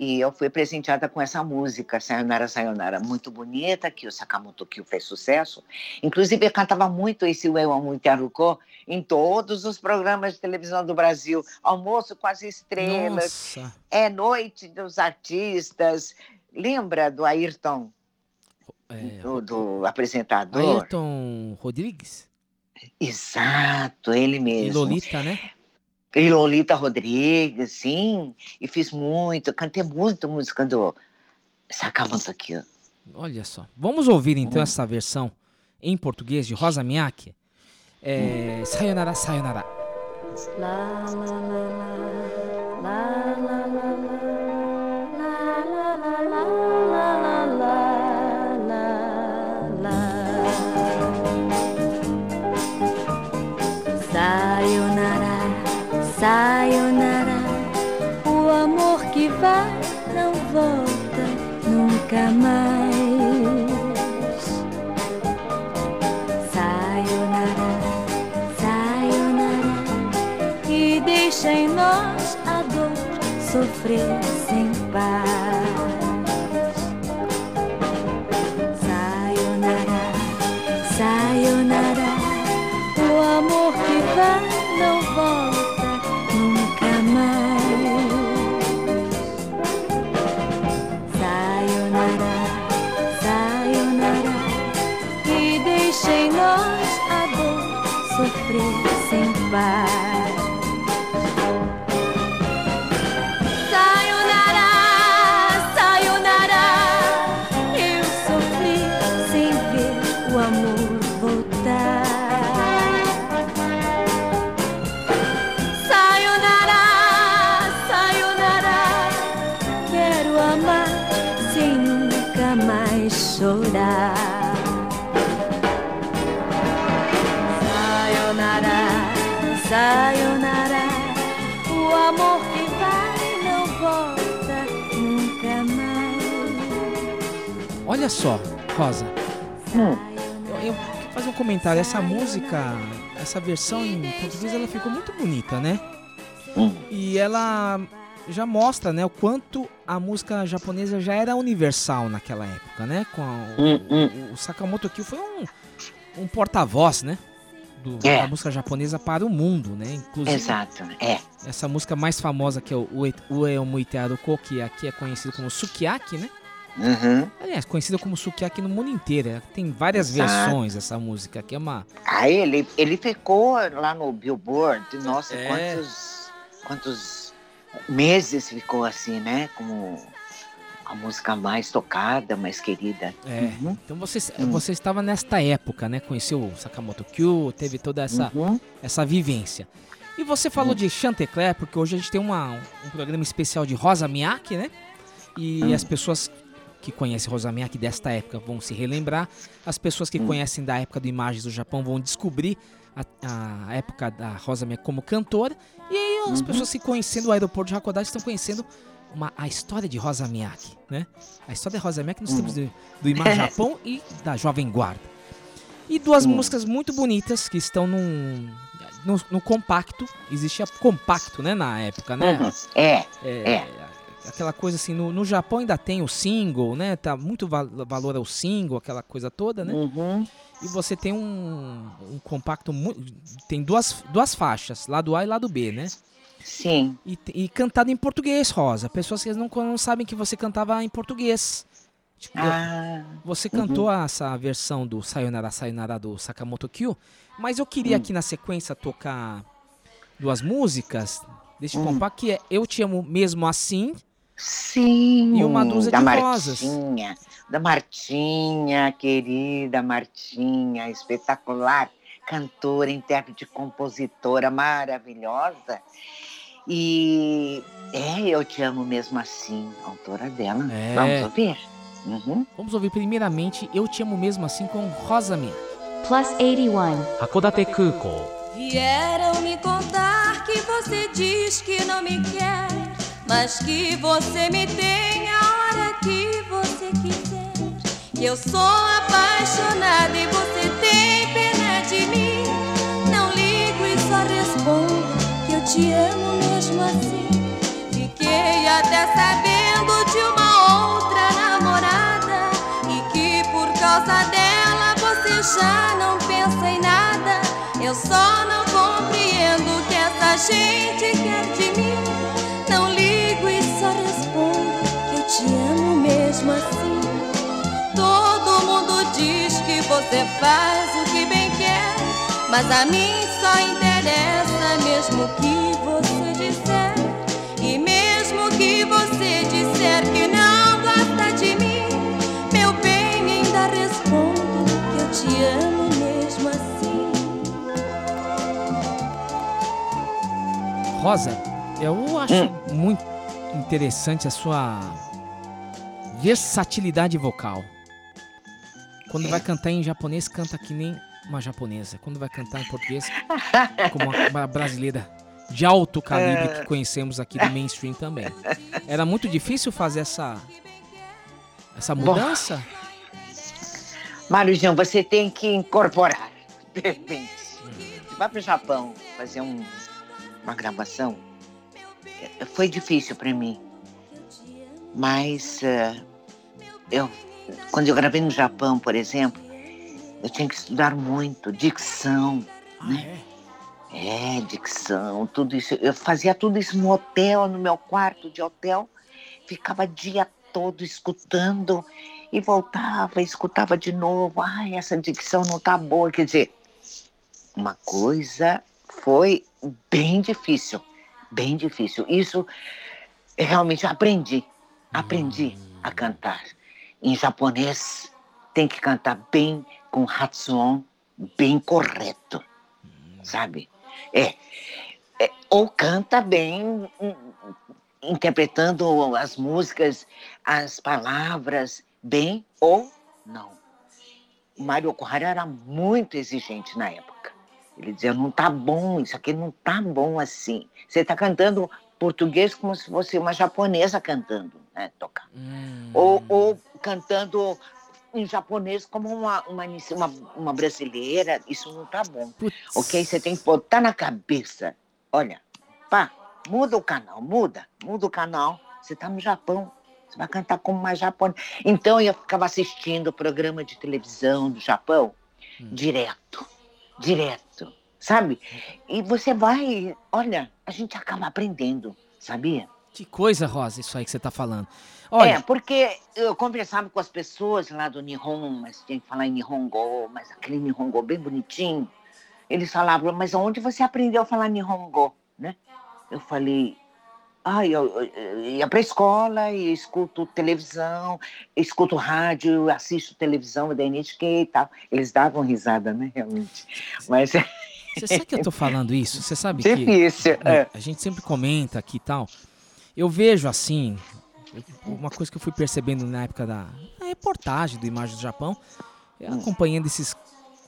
e eu fui presenteada com essa música, Sayonara, Sayonara, muito bonita, que o Sakamoto Kyo fez sucesso. Inclusive, eu cantava muito esse Eu Amo Itaruko em todos os programas de televisão do Brasil. Almoço com as estrelas, Nossa. é Noite dos Artistas. Lembra do Ayrton, É, do, do apresentador? Ayrton Rodrigues Exato, ele mesmo. e Lolita, né? E Lolita Rodrigues, sim. E fiz muito, cantei muito música do Sakamoto aqui. ó. Olha só. Vamos ouvir então essa versão em português de Rosa Miyake. É, sayonara, sayonara. Sayonara, nunca mais. Sayonara, sayonara, e deixa em nós a dor sofrer sem paz. Sofrer sem paz. Olha só, Rosa. Eu, eu quero fazer um comentário. Essa música, essa versão em português, ela ficou muito bonita, né? E ela já mostra, né, o quanto a música japonesa já era universal naquela época, né? Com a- o, o- o Sakamoto Kyo foi um, um porta-voz, né? Do, É. Da música japonesa para o mundo, né? Inclusive, Exato, é. essa música mais famosa que é o Ue- Ue Omuite Aruko, que aqui é conhecido como Sukiyaki, né? Uhum. Aliás, conhecida como Sukiyaki no mundo inteiro. Tem várias Exato. versões dessa música, que é uma... Aí ele, ele ficou lá no Billboard, nossa, É. quantos, quantos meses ficou assim, né? Como a música mais tocada, mais querida. É. Uhum. Então você, Hum. você estava nesta época, né? Conheceu o Sakamoto Kyo, teve toda essa, Uhum. essa vivência. E você falou de Chantecler, porque hoje a gente tem uma, um programa especial de Rosa Miyake, né? E Hum. as pessoas que conhecem Rosa Miyake desta época vão se relembrar. As pessoas Hum. que conhecem da época do Imagens do Japão vão descobrir a, a época da Rosa Miyake como cantora. E aí as Uhum. pessoas que conhecendo o aeroporto de Hakodate estão conhecendo uma, a história de Rosa Miyake, né? A história de Rosa Miyake nos Hum. tempos do, do Imagem Japão e da Jovem Guarda. E duas Sim. músicas muito bonitas que estão num, no, no compacto. Existia compacto, né, na época, né? Uhum. É, É, é. Aquela coisa assim, no, no Japão ainda tem o single, né? Tá muito val- valor ao single, aquela coisa toda, né? Uhum. E você tem um, um compacto muito. Tem duas, duas faixas, lado A e lado B, né? Sim. E, e cantado em português, Rosa. Pessoas que não, não sabem que você cantava em português. Tipo, Ah, você uhum. cantou essa versão do Sayonara Sayonara do Sakamoto Kyo, mas eu queria Hum. aqui na sequência tocar duas músicas deste Hum. compacto, que é Eu Te Amo Mesmo Assim sim. e Uma Dúzia da de Rosas. Martinha, da Martinha, querida Martinha, espetacular, cantora, intérprete, compositora maravilhosa. E é, eu te amo mesmo assim, autora dela. É. Vamos ouvir? Uhum. Vamos ouvir primeiramente Eu Te Amo Mesmo Assim com Rosa Minha. Plus 81. Hakodate Kuko. Vieram me contar que você diz que não me quer, mas que você me tem a hora que você quiser. Eu sou apaixonada e você tem pena de mim. Não ligo e só respondo que eu te amo mesmo assim. Fiquei até sabendo de uma outra namorada e que por causa dela você já não pensa em nada. Eu só não compreendo que essa gente mesmo assim. Todo mundo diz que você faz o que bem quer, mas a mim só interessa mesmo o que você disser. E mesmo que você disser que não gosta de mim, meu bem, ainda respondo que eu te amo mesmo assim. Rosa, eu acho Hum. muito interessante a sua versatilidade vocal. Quando vai cantar em japonês, canta que nem uma japonesa. Quando vai cantar em português, como uma, brasileira de alto calibre É. que conhecemos aqui do mainstream também. Era muito difícil fazer essa essa mudança? Jean, você tem que incorporar, de repente. Você vai para o Japão fazer um- uma gravação. eh, Foi difícil para mim. Mas eh, eu, quando eu gravei no Japão, por exemplo, eu tinha que estudar muito, dicção, né? É, dicção, tudo isso. Eu fazia tudo isso no hotel, no meu quarto de hotel. Ficava dia todo escutando e voltava, escutava de novo. Ai, essa dicção não tá boa. Quer dizer, uma coisa foi bem difícil, bem difícil. Isso realmente aprendi, aprendi a cantar. Em japonês tem que cantar bem com hatsuon bem correto, sabe? É, é, ou canta bem hum, interpretando as músicas, as palavras bem ou não. O Mário Okuhara era muito exigente na época. Ele dizia, não tá bom, isso aqui não tá bom assim. Você está cantando português como se fosse uma japonesa cantando, né, tocar. Ou, ou cantando em japonês como uma, uma, uma, uma brasileira, isso não tá bom. Ok? Você tem que botar na cabeça. Olha, pá, muda o canal, muda, muda o canal. Você tá no Japão, você vai cantar como uma japonesa. Então eu ficava assistindo o programa de televisão do Japão direto, direto, sabe? E você vai, olha, a gente acaba aprendendo, sabia? Que coisa, Rosa, isso aí que você tá falando. É, Olha, porque eu conversava com as pessoas lá do Nihon, mas tinha que falar em Nihongo, mas aquele Nihongo bem bonitinho. Eles falavam, mas onde você aprendeu a falar Nihongo, né? Eu falei, ah, eu, eu- ia para a escola e escuto televisão, escuto rádio, assisto televisão da NHK e tal. Eles davam risada, né, realmente. Mas você sabe que eu tô falando isso? Você sabe que... Difícil, é. A gente sempre comenta aqui e tal. Eu vejo assim, uma coisa que eu fui percebendo na época da reportagem do Imagem do Japão, é Hum. acompanhando esses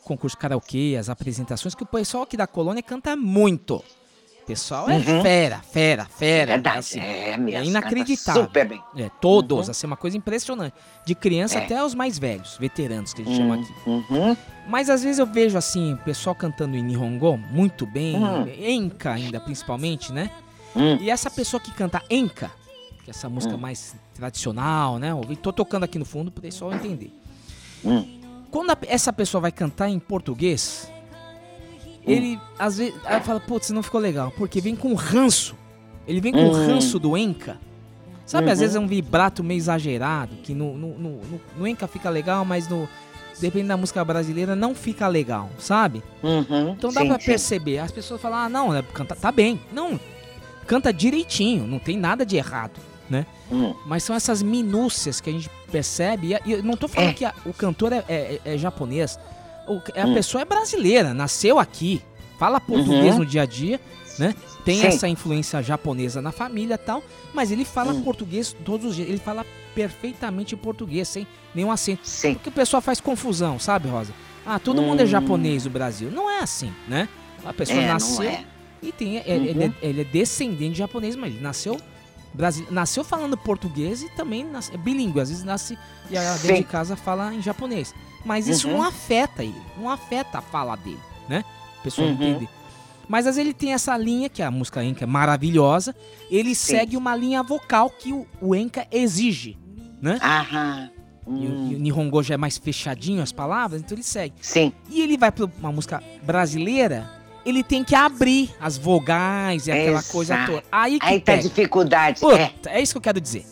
concursos de karaokê, as apresentações, que o pessoal aqui da colônia canta muito. O pessoal é Uhum. fera, fera, fera. Verdade, assim, é mesmo, É inacreditável. super bem. É, todos, Uhum. assim, uma coisa impressionante. De criança É. até os mais velhos, veteranos, que a gente chama Hum, aqui. uhum. Mas às vezes eu vejo assim, o pessoal cantando em Nihongo muito bem, Hum. Enka ainda principalmente, né? Hum. E essa pessoa que canta Enka, que é essa música Hum. mais tradicional, né? Eu tô tocando aqui no fundo pro pessoal entender. Hum. Quando a- essa pessoa vai cantar em português, Hum. ele às vezes fala, putz, não ficou legal, porque vem com ranço. Ele vem com o Hum. ranço do Enka. Sabe, às Uhum. vezes é um vibrato meio exagerado, que no, no, no, no- no Enka fica legal, mas no. Dependendo da música brasileira, não fica legal, sabe? Uhum, Então dá sim, pra sim. perceber. As pessoas falam, ah, não, né, canta, tá bem. Não, canta direitinho, não tem nada de errado, né? Hum. Mas são essas minúcias que a gente percebe. E, eu não tô falando É. que a- o cantor é, é- é japonês. O- a Hum. pessoa é brasileira, nasceu aqui, fala português Uhum. no dia a dia, né? Tem Sim. essa influência japonesa na família e tal, mas ele fala Hum. português todos os dias. Ele fala perfeitamente português, sem nenhum acento. Sim. Porque o pessoal faz confusão, sabe, Rosa? Ah, todo mundo é Hum. japonês no Brasil. Não é assim, né? A pessoa É, nasceu é. E tem, é- ele, Uhum. é, ele é descendente de japonês, mas ele nasceu brasile- nasceu falando português e também nas- é bilíngue. Às vezes nasce e a- dentro Sim. de casa fala em japonês. Mas isso Uhum. não afeta ele, não afeta a fala dele, né? A pessoa Uhum. entender. Mas às vezes ele tem essa linha, que a música Enka é maravilhosa, ele segue uma linha vocal que o, o Enka exige, né? Aham. E, o- e o Nihongo já é mais fechadinho as palavras, então ele segue. Sim. E ele vai pra uma música brasileira, ele tem que abrir as vogais e aquela Exato. coisa toda. Aí que Aí tá pega. dificuldade. Puta, é. isso que eu quero dizer.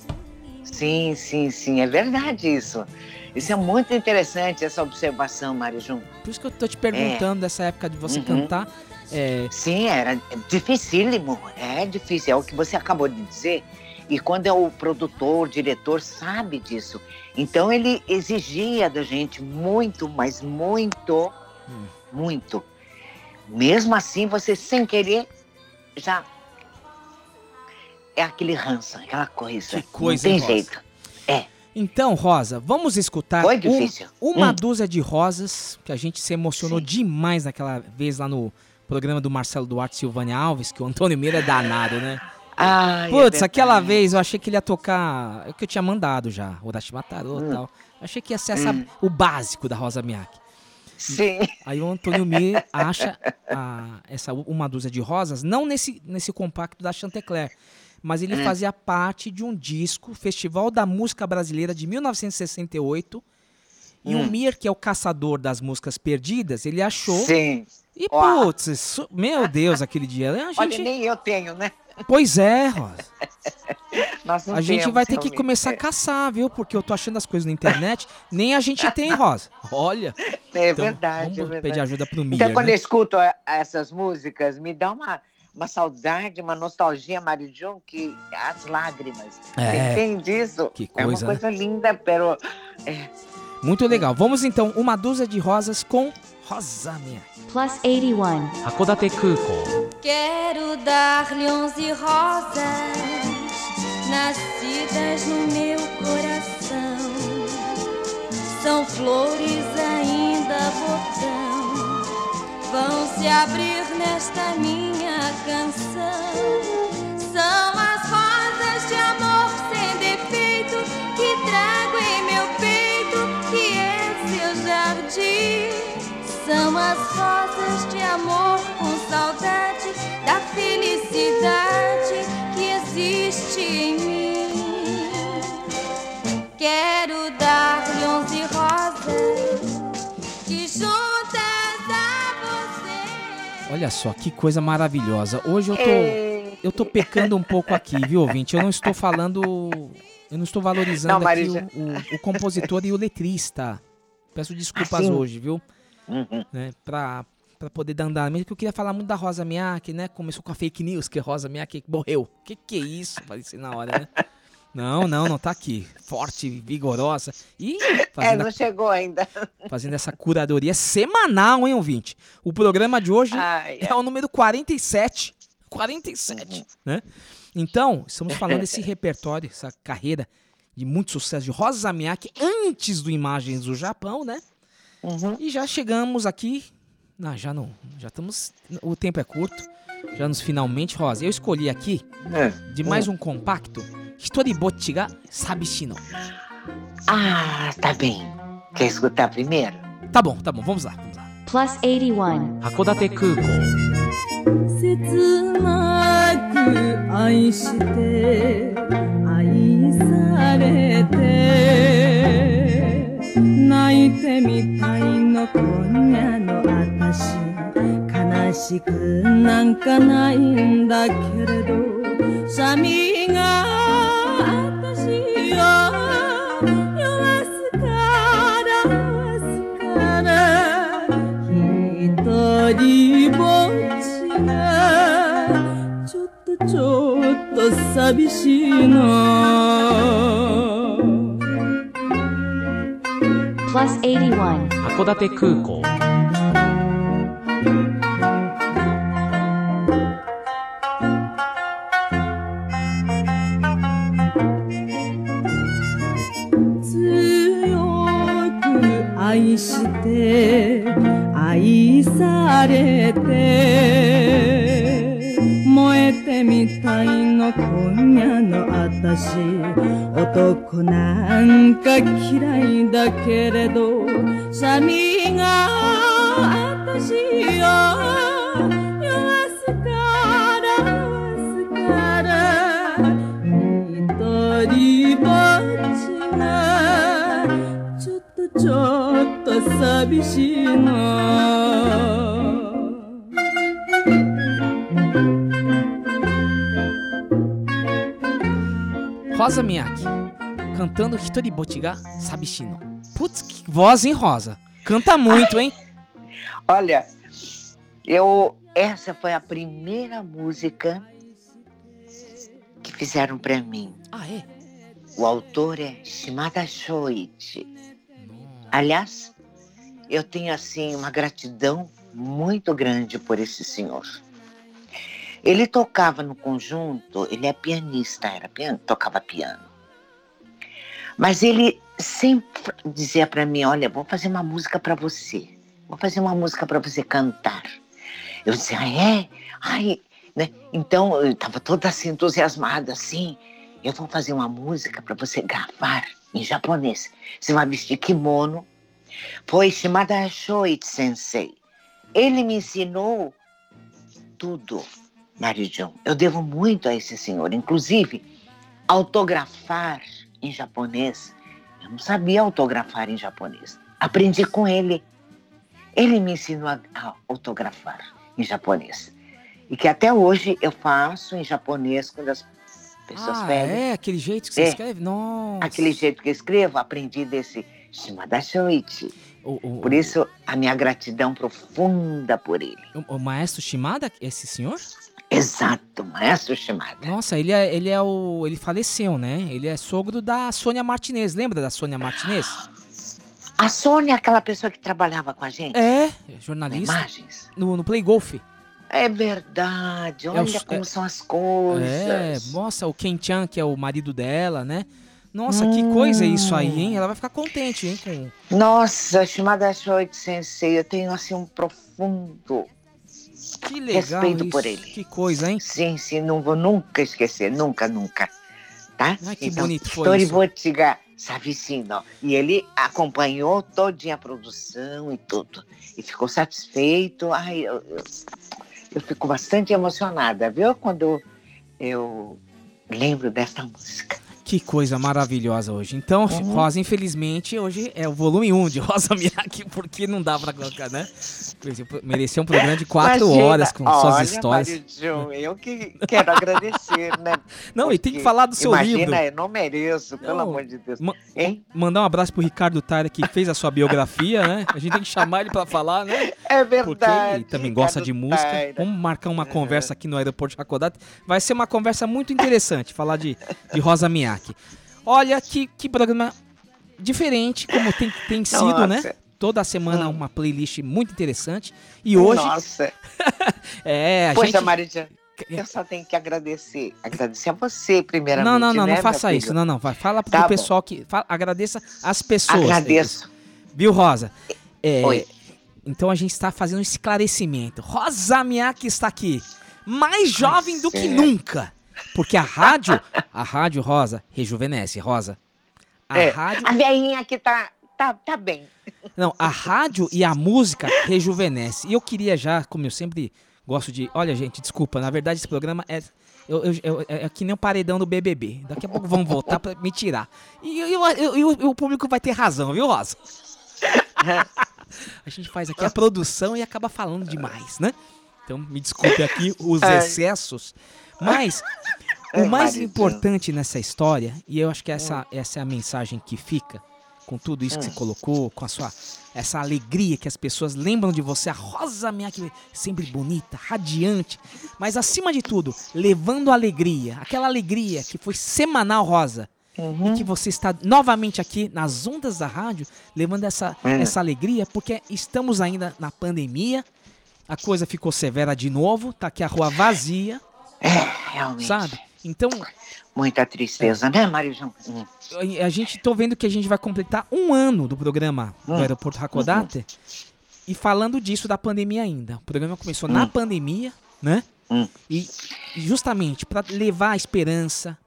Sim, sim, sim, é verdade isso. Isso é muito interessante, essa observação, Mário Jun. Por isso que eu tô te perguntando dessa época de você Uhum. cantar. é, Sim, era dificílimo, é difícil, é o que você acabou de dizer. E quando é o produtor, o diretor, sabe disso. Então ele exigia da gente muito, mas muito, Hum. muito. Mesmo assim, você sem querer já é aquele ranço, aquela coisa. Que coisa, Não tem Rosa? jeito. É. Então, Rosa, vamos escutar Foi um- uma Hum. dúzia de rosas, que a gente se emocionou demais naquela vez lá no programa do Marcelo Duarte e Silvânia Alves, que o Antônio Meira é danado, né? Ai, é Putz, aquela verdade. vez eu achei que ele ia tocar. É o que eu tinha mandado já, Urashi Matarô e Hum. tal. Achei que ia ser essa- Hum. o básico da Rosa Miyake. Sim. Aí o Antônio Mir acha a- essa uma dúzia de rosas, não nesse, nesse compacto da Chantecler, mas ele Hum. fazia parte de um disco, Festival da Música Brasileira de 1968. E o Hum. Mir, que é o caçador das músicas perdidas, ele achou. Sim. E putz, meu Deus, aquele dia. A Olha, gente, nem eu tenho, né? Pois é, Rosa. A gente vai ter que começar a caçar, viu? Porque eu tô achando as coisas na internet. Nem a gente tem, Rosa. Olha. É Então, verdade, Vamos é verdade. pedir ajuda pro Mir, Então, quando né? eu escuto a- essas músicas, me dá uma, uma saudade, uma nostalgia, Mário Jun, que as lágrimas. É. Entende isso? Que É uma coisa, né? coisa linda, pero... É, Muito legal. Vamos então, uma dúzia de rosas com. Plus 81. Hakodate Kuko. Quero dar-lhe onze rosas nascidas no meu coração. são flores ainda botão, vão se abrir nesta minha canção. São as rosas de amor sem defeito que trago em meu peito, que é seu jardim. São as rosas de amor com saudade da felicidade que existe em mim. Quero dar-lhe onze rosas que juntas a você. Olha só que coisa maravilhosa. Hoje eu tô eu tô pecando um pouco aqui, viu, ouvinte? Eu não estou falando eu não estou valorizando Não, aqui o, o- o compositor e o letrista. Peço desculpas Assim? hoje, viu? Uhum. Né, pra, pra poder dar andamento, que eu queria falar muito da Rosa Miak, né? Começou com a fake news que Rosa Miak morreu. Que que é isso? Parecia na hora, né? Não, não, não tá aqui. Forte, vigorosa. E É, não chegou ainda. fazendo essa curadoria semanal, hein, ouvinte? O programa de hoje Ai, é o número 47. 47, né? Então, estamos falando desse repertório, essa carreira de muito sucesso de Rosa Miyake antes do Imagens do Japão, né? E já chegamos aqui, não, já não, já estamos, o tempo é curto, já nos finalmente, Rosa, eu escolhi aqui de mais um compacto, Hitoribochi ga Sabishino. Ah, tá bem. Quer escutar primeiro? Tá bom, tá bom, vamos lá, vamos lá. Plus 81. 函館空港。切なく愛して愛されて 泣いてみたいの今夜の。私悲しくなんかないんだけれど。シャミが私を酔わすからすから一人ぼっちがちょっとちょっと寂しいの。函館空港。強く愛して愛されてみたいの今夜の私。男なんか嫌いだけれどシャミが私を酔わすからすから。一人ぼっちがちょっとちょっと寂しいの。Rosa Miyake, cantando Hitoribochi ga Sabishino. Putz, que voz, hein, Rosa? Canta muito, hein? Olha, eu essa foi a primeira música que fizeram pra mim. Ah, é? O autor é Shimada Shoichi. Aliás, eu tenho assim uma gratidão muito grande por esse senhor. Ele tocava no conjunto, ele é pianista, era piano, tocava piano. Mas ele sempre dizia para mim, olha, vou fazer uma música para você. Vou fazer uma música para você cantar. Eu disse, ah, é? Ai, né? Então eu estava toda assim entusiasmada, assim. Eu vou fazer uma música para você gravar em japonês. Você vai vestir kimono. Foi Shimada Shoichi Sensei. Ele me ensinou tudo, Marijão. Eu devo muito a esse senhor. Inclusive, autografar em japonês. Eu não sabia autografar em japonês. Aprendi com ele. Ele me ensinou a, a autografar em japonês. E que até hoje eu faço em japonês quando as pessoas Ah, pedem. é? Aquele jeito que você É. escreve? Nossa. Aquele jeito que eu escrevo, aprendi desse Shimada Shoichi. Por isso, a minha gratidão profunda por ele. O, o maestro Shimada, esse senhor? Exato, maestro Shimada. Nossa, ele é, ele é o. Ele faleceu, né? Ele é sogro da Sônia Martinez. Lembra da Sônia Martinez? A Sônia é aquela pessoa que trabalhava com a gente? É, jornalista. Imagens. No, no Play Golf. É verdade, olha É o- como é- são as coisas. É, nossa, o Ken Chan, que é o marido dela, né? Nossa, que coisa isso aí, hein? Ela vai ficar contente, hein? Com... Nossa, Shimada Shoichi Sensei, eu tenho assim um profundo Que legal respeito isso. por ele. Que coisa, hein? Sim, sim, não vou nunca esquecer, nunca, nunca. Tá? Ai, que bonito foi isso. Toribotiga Savicino. E ele acompanhou todinha a produção e tudo. E ficou satisfeito. Ai, eu, eu, eu fico bastante emocionada, viu? Quando eu lembro dessa música. Que coisa maravilhosa hoje. Então, Uhum. Rosa, infelizmente, hoje é o volume 1 de Rosa Miyake, porque não dá pra colocar, né? Merecia um programa de quatro Imagina, horas com olha, suas histórias. Jun, eu que quero agradecer, né? Não, e tem que Porque, falar do seu imagina, livro. eu não mereço, pelo Não, amor de Deus. Ma- Hein? Mandar um abraço pro Ricardo Taira, que fez a sua biografia, né? A gente tem que chamar ele pra falar, né? É Porque verdade. ele também gosta Ricardo de música. Taira. Vamos marcar uma conversa aqui no aeroporto de Hakodate. Vai ser uma conversa muito interessante, falar de, de Rosa Miyake. Olha que, que programa diferente, como tem, tem sido, né? Nossa. Toda semana uma playlist muito interessante. E hoje. Nossa. É, a Poxa, gente. Maria, eu só tenho que agradecer. Agradecer a você, primeiramente. Não, não, não, né, não faça isso. Não, não. Vai, fala pro Tá bom. pessoal que. fala- agradeça as pessoas. Agradeço. Viu, Rosa? É, Oi. Então a gente está fazendo um esclarecimento. Rosa Miyake está aqui, mais jovem do que nunca. Porque a rádio, a rádio Rosa, rejuvenesce, Rosa. A É, rádio. A velhinha aqui tá, tá, tá bem. Não, a rádio e a música rejuvenesce. E eu queria já, como eu sempre gosto de. Olha, gente, desculpa, na verdade esse programa é. eu- eu- eu- é que nem um paredão do BBB. Daqui a pouco vão voltar pra me tirar. E, eu- eu- eu- e o- e o público vai ter razão, viu, Rosa? A gente faz aqui a produção e acaba falando demais, né? Então me desculpe aqui os excessos. Mas Ai, o mais importante nessa história, e eu acho que essa, essa é a mensagem que fica, com tudo isso que você colocou, com a sua essa alegria que as pessoas lembram de você, a Rosa Miyake sempre bonita, radiante, mas acima de tudo, levando alegria, aquela alegria que foi semanal, Rosa. E que você está novamente aqui nas ondas da rádio, levando essa, É. essa alegria, porque estamos ainda na pandemia, a coisa ficou severa de novo, tá aqui a rua vazia, É, realmente. sabe? Então, Muita tristeza, né, Marijão? Hum. a gente tô vendo que a gente vai completar um ano do programa do Hum. Aeroporto Hakodate e falando disso da pandemia ainda. O programa começou na Hum. pandemia, né? Hum. E justamente para levar a esperança,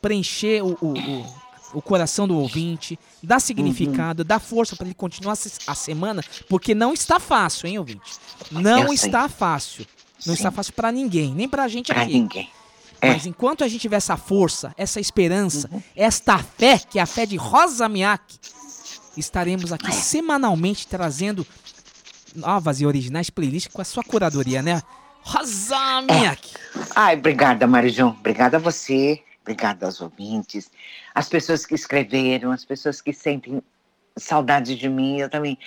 preencher o, o, o, o coração do ouvinte, dar significado, dar força para ele continuar a semana, porque não está fácil, hein, ouvinte? Não está fácil. Não está fácil para ninguém, nem pra gente Pra aqui. ninguém. É. Mas enquanto a gente tiver essa força, essa esperança, Uhum. esta fé, que é a fé de Rosa Miyake, estaremos É. aqui semanalmente trazendo novas e originais playlists com a sua curadoria, né? Rosa Miyake. Ai, obrigada, Marijão. Obrigada a você. Obrigada aos ouvintes. As pessoas que escreveram, as pessoas que sentem saudade de mim. Eu também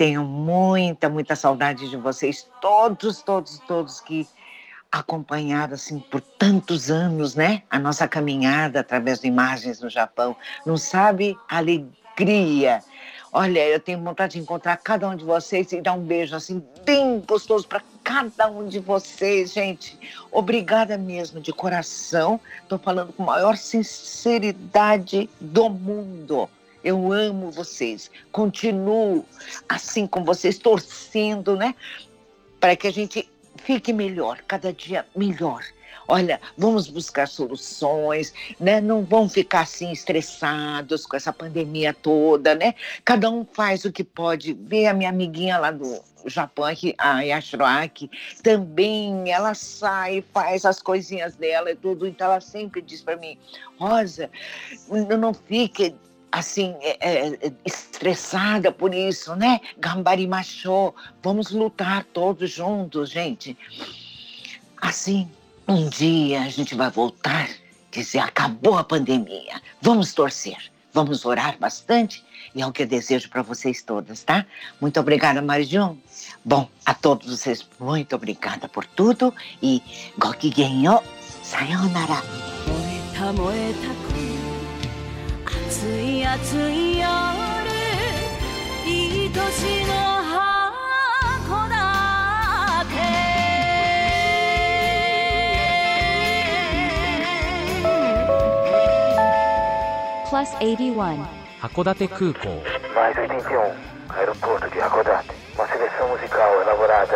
tenho muita, muita saudade de vocês. Todos, todos, todos que acompanharam assim por tantos anos, né? A nossa caminhada através de imagens no Japão. Não sabe a alegria. Olha, eu tenho vontade de encontrar cada um de vocês e dar um beijo assim bem gostoso para cada um de vocês, gente. Obrigada mesmo de coração. Estou falando com a maior sinceridade do mundo. Eu amo vocês. Continuo assim com vocês, torcendo, né? Para que a gente fique melhor, cada dia melhor. Olha, vamos buscar soluções, né? Não vamos ficar assim estressados com essa pandemia toda, né? Cada um faz o que pode. Vê a minha amiguinha lá do Japão, a Yashiroaki, também ela sai, faz as coisinhas dela e tudo. Então ela sempre diz para mim, Rosa, não fique assim, é, é, estressada por isso, né? Gambari macho, vamos lutar todos juntos, gente. Assim, um dia a gente vai voltar, dizer acabou a pandemia. Vamos torcer, vamos orar bastante e é o que eu desejo para vocês todas, tá? Muito obrigada, Marijun. Bom, a todos vocês, muito obrigada por tudo e gokigenyo, sayonara. 暑い暑い夜いい年の箱だけ。Plus 81函館空港。マイルディジョポートで函館マシレスオムジラボラーオ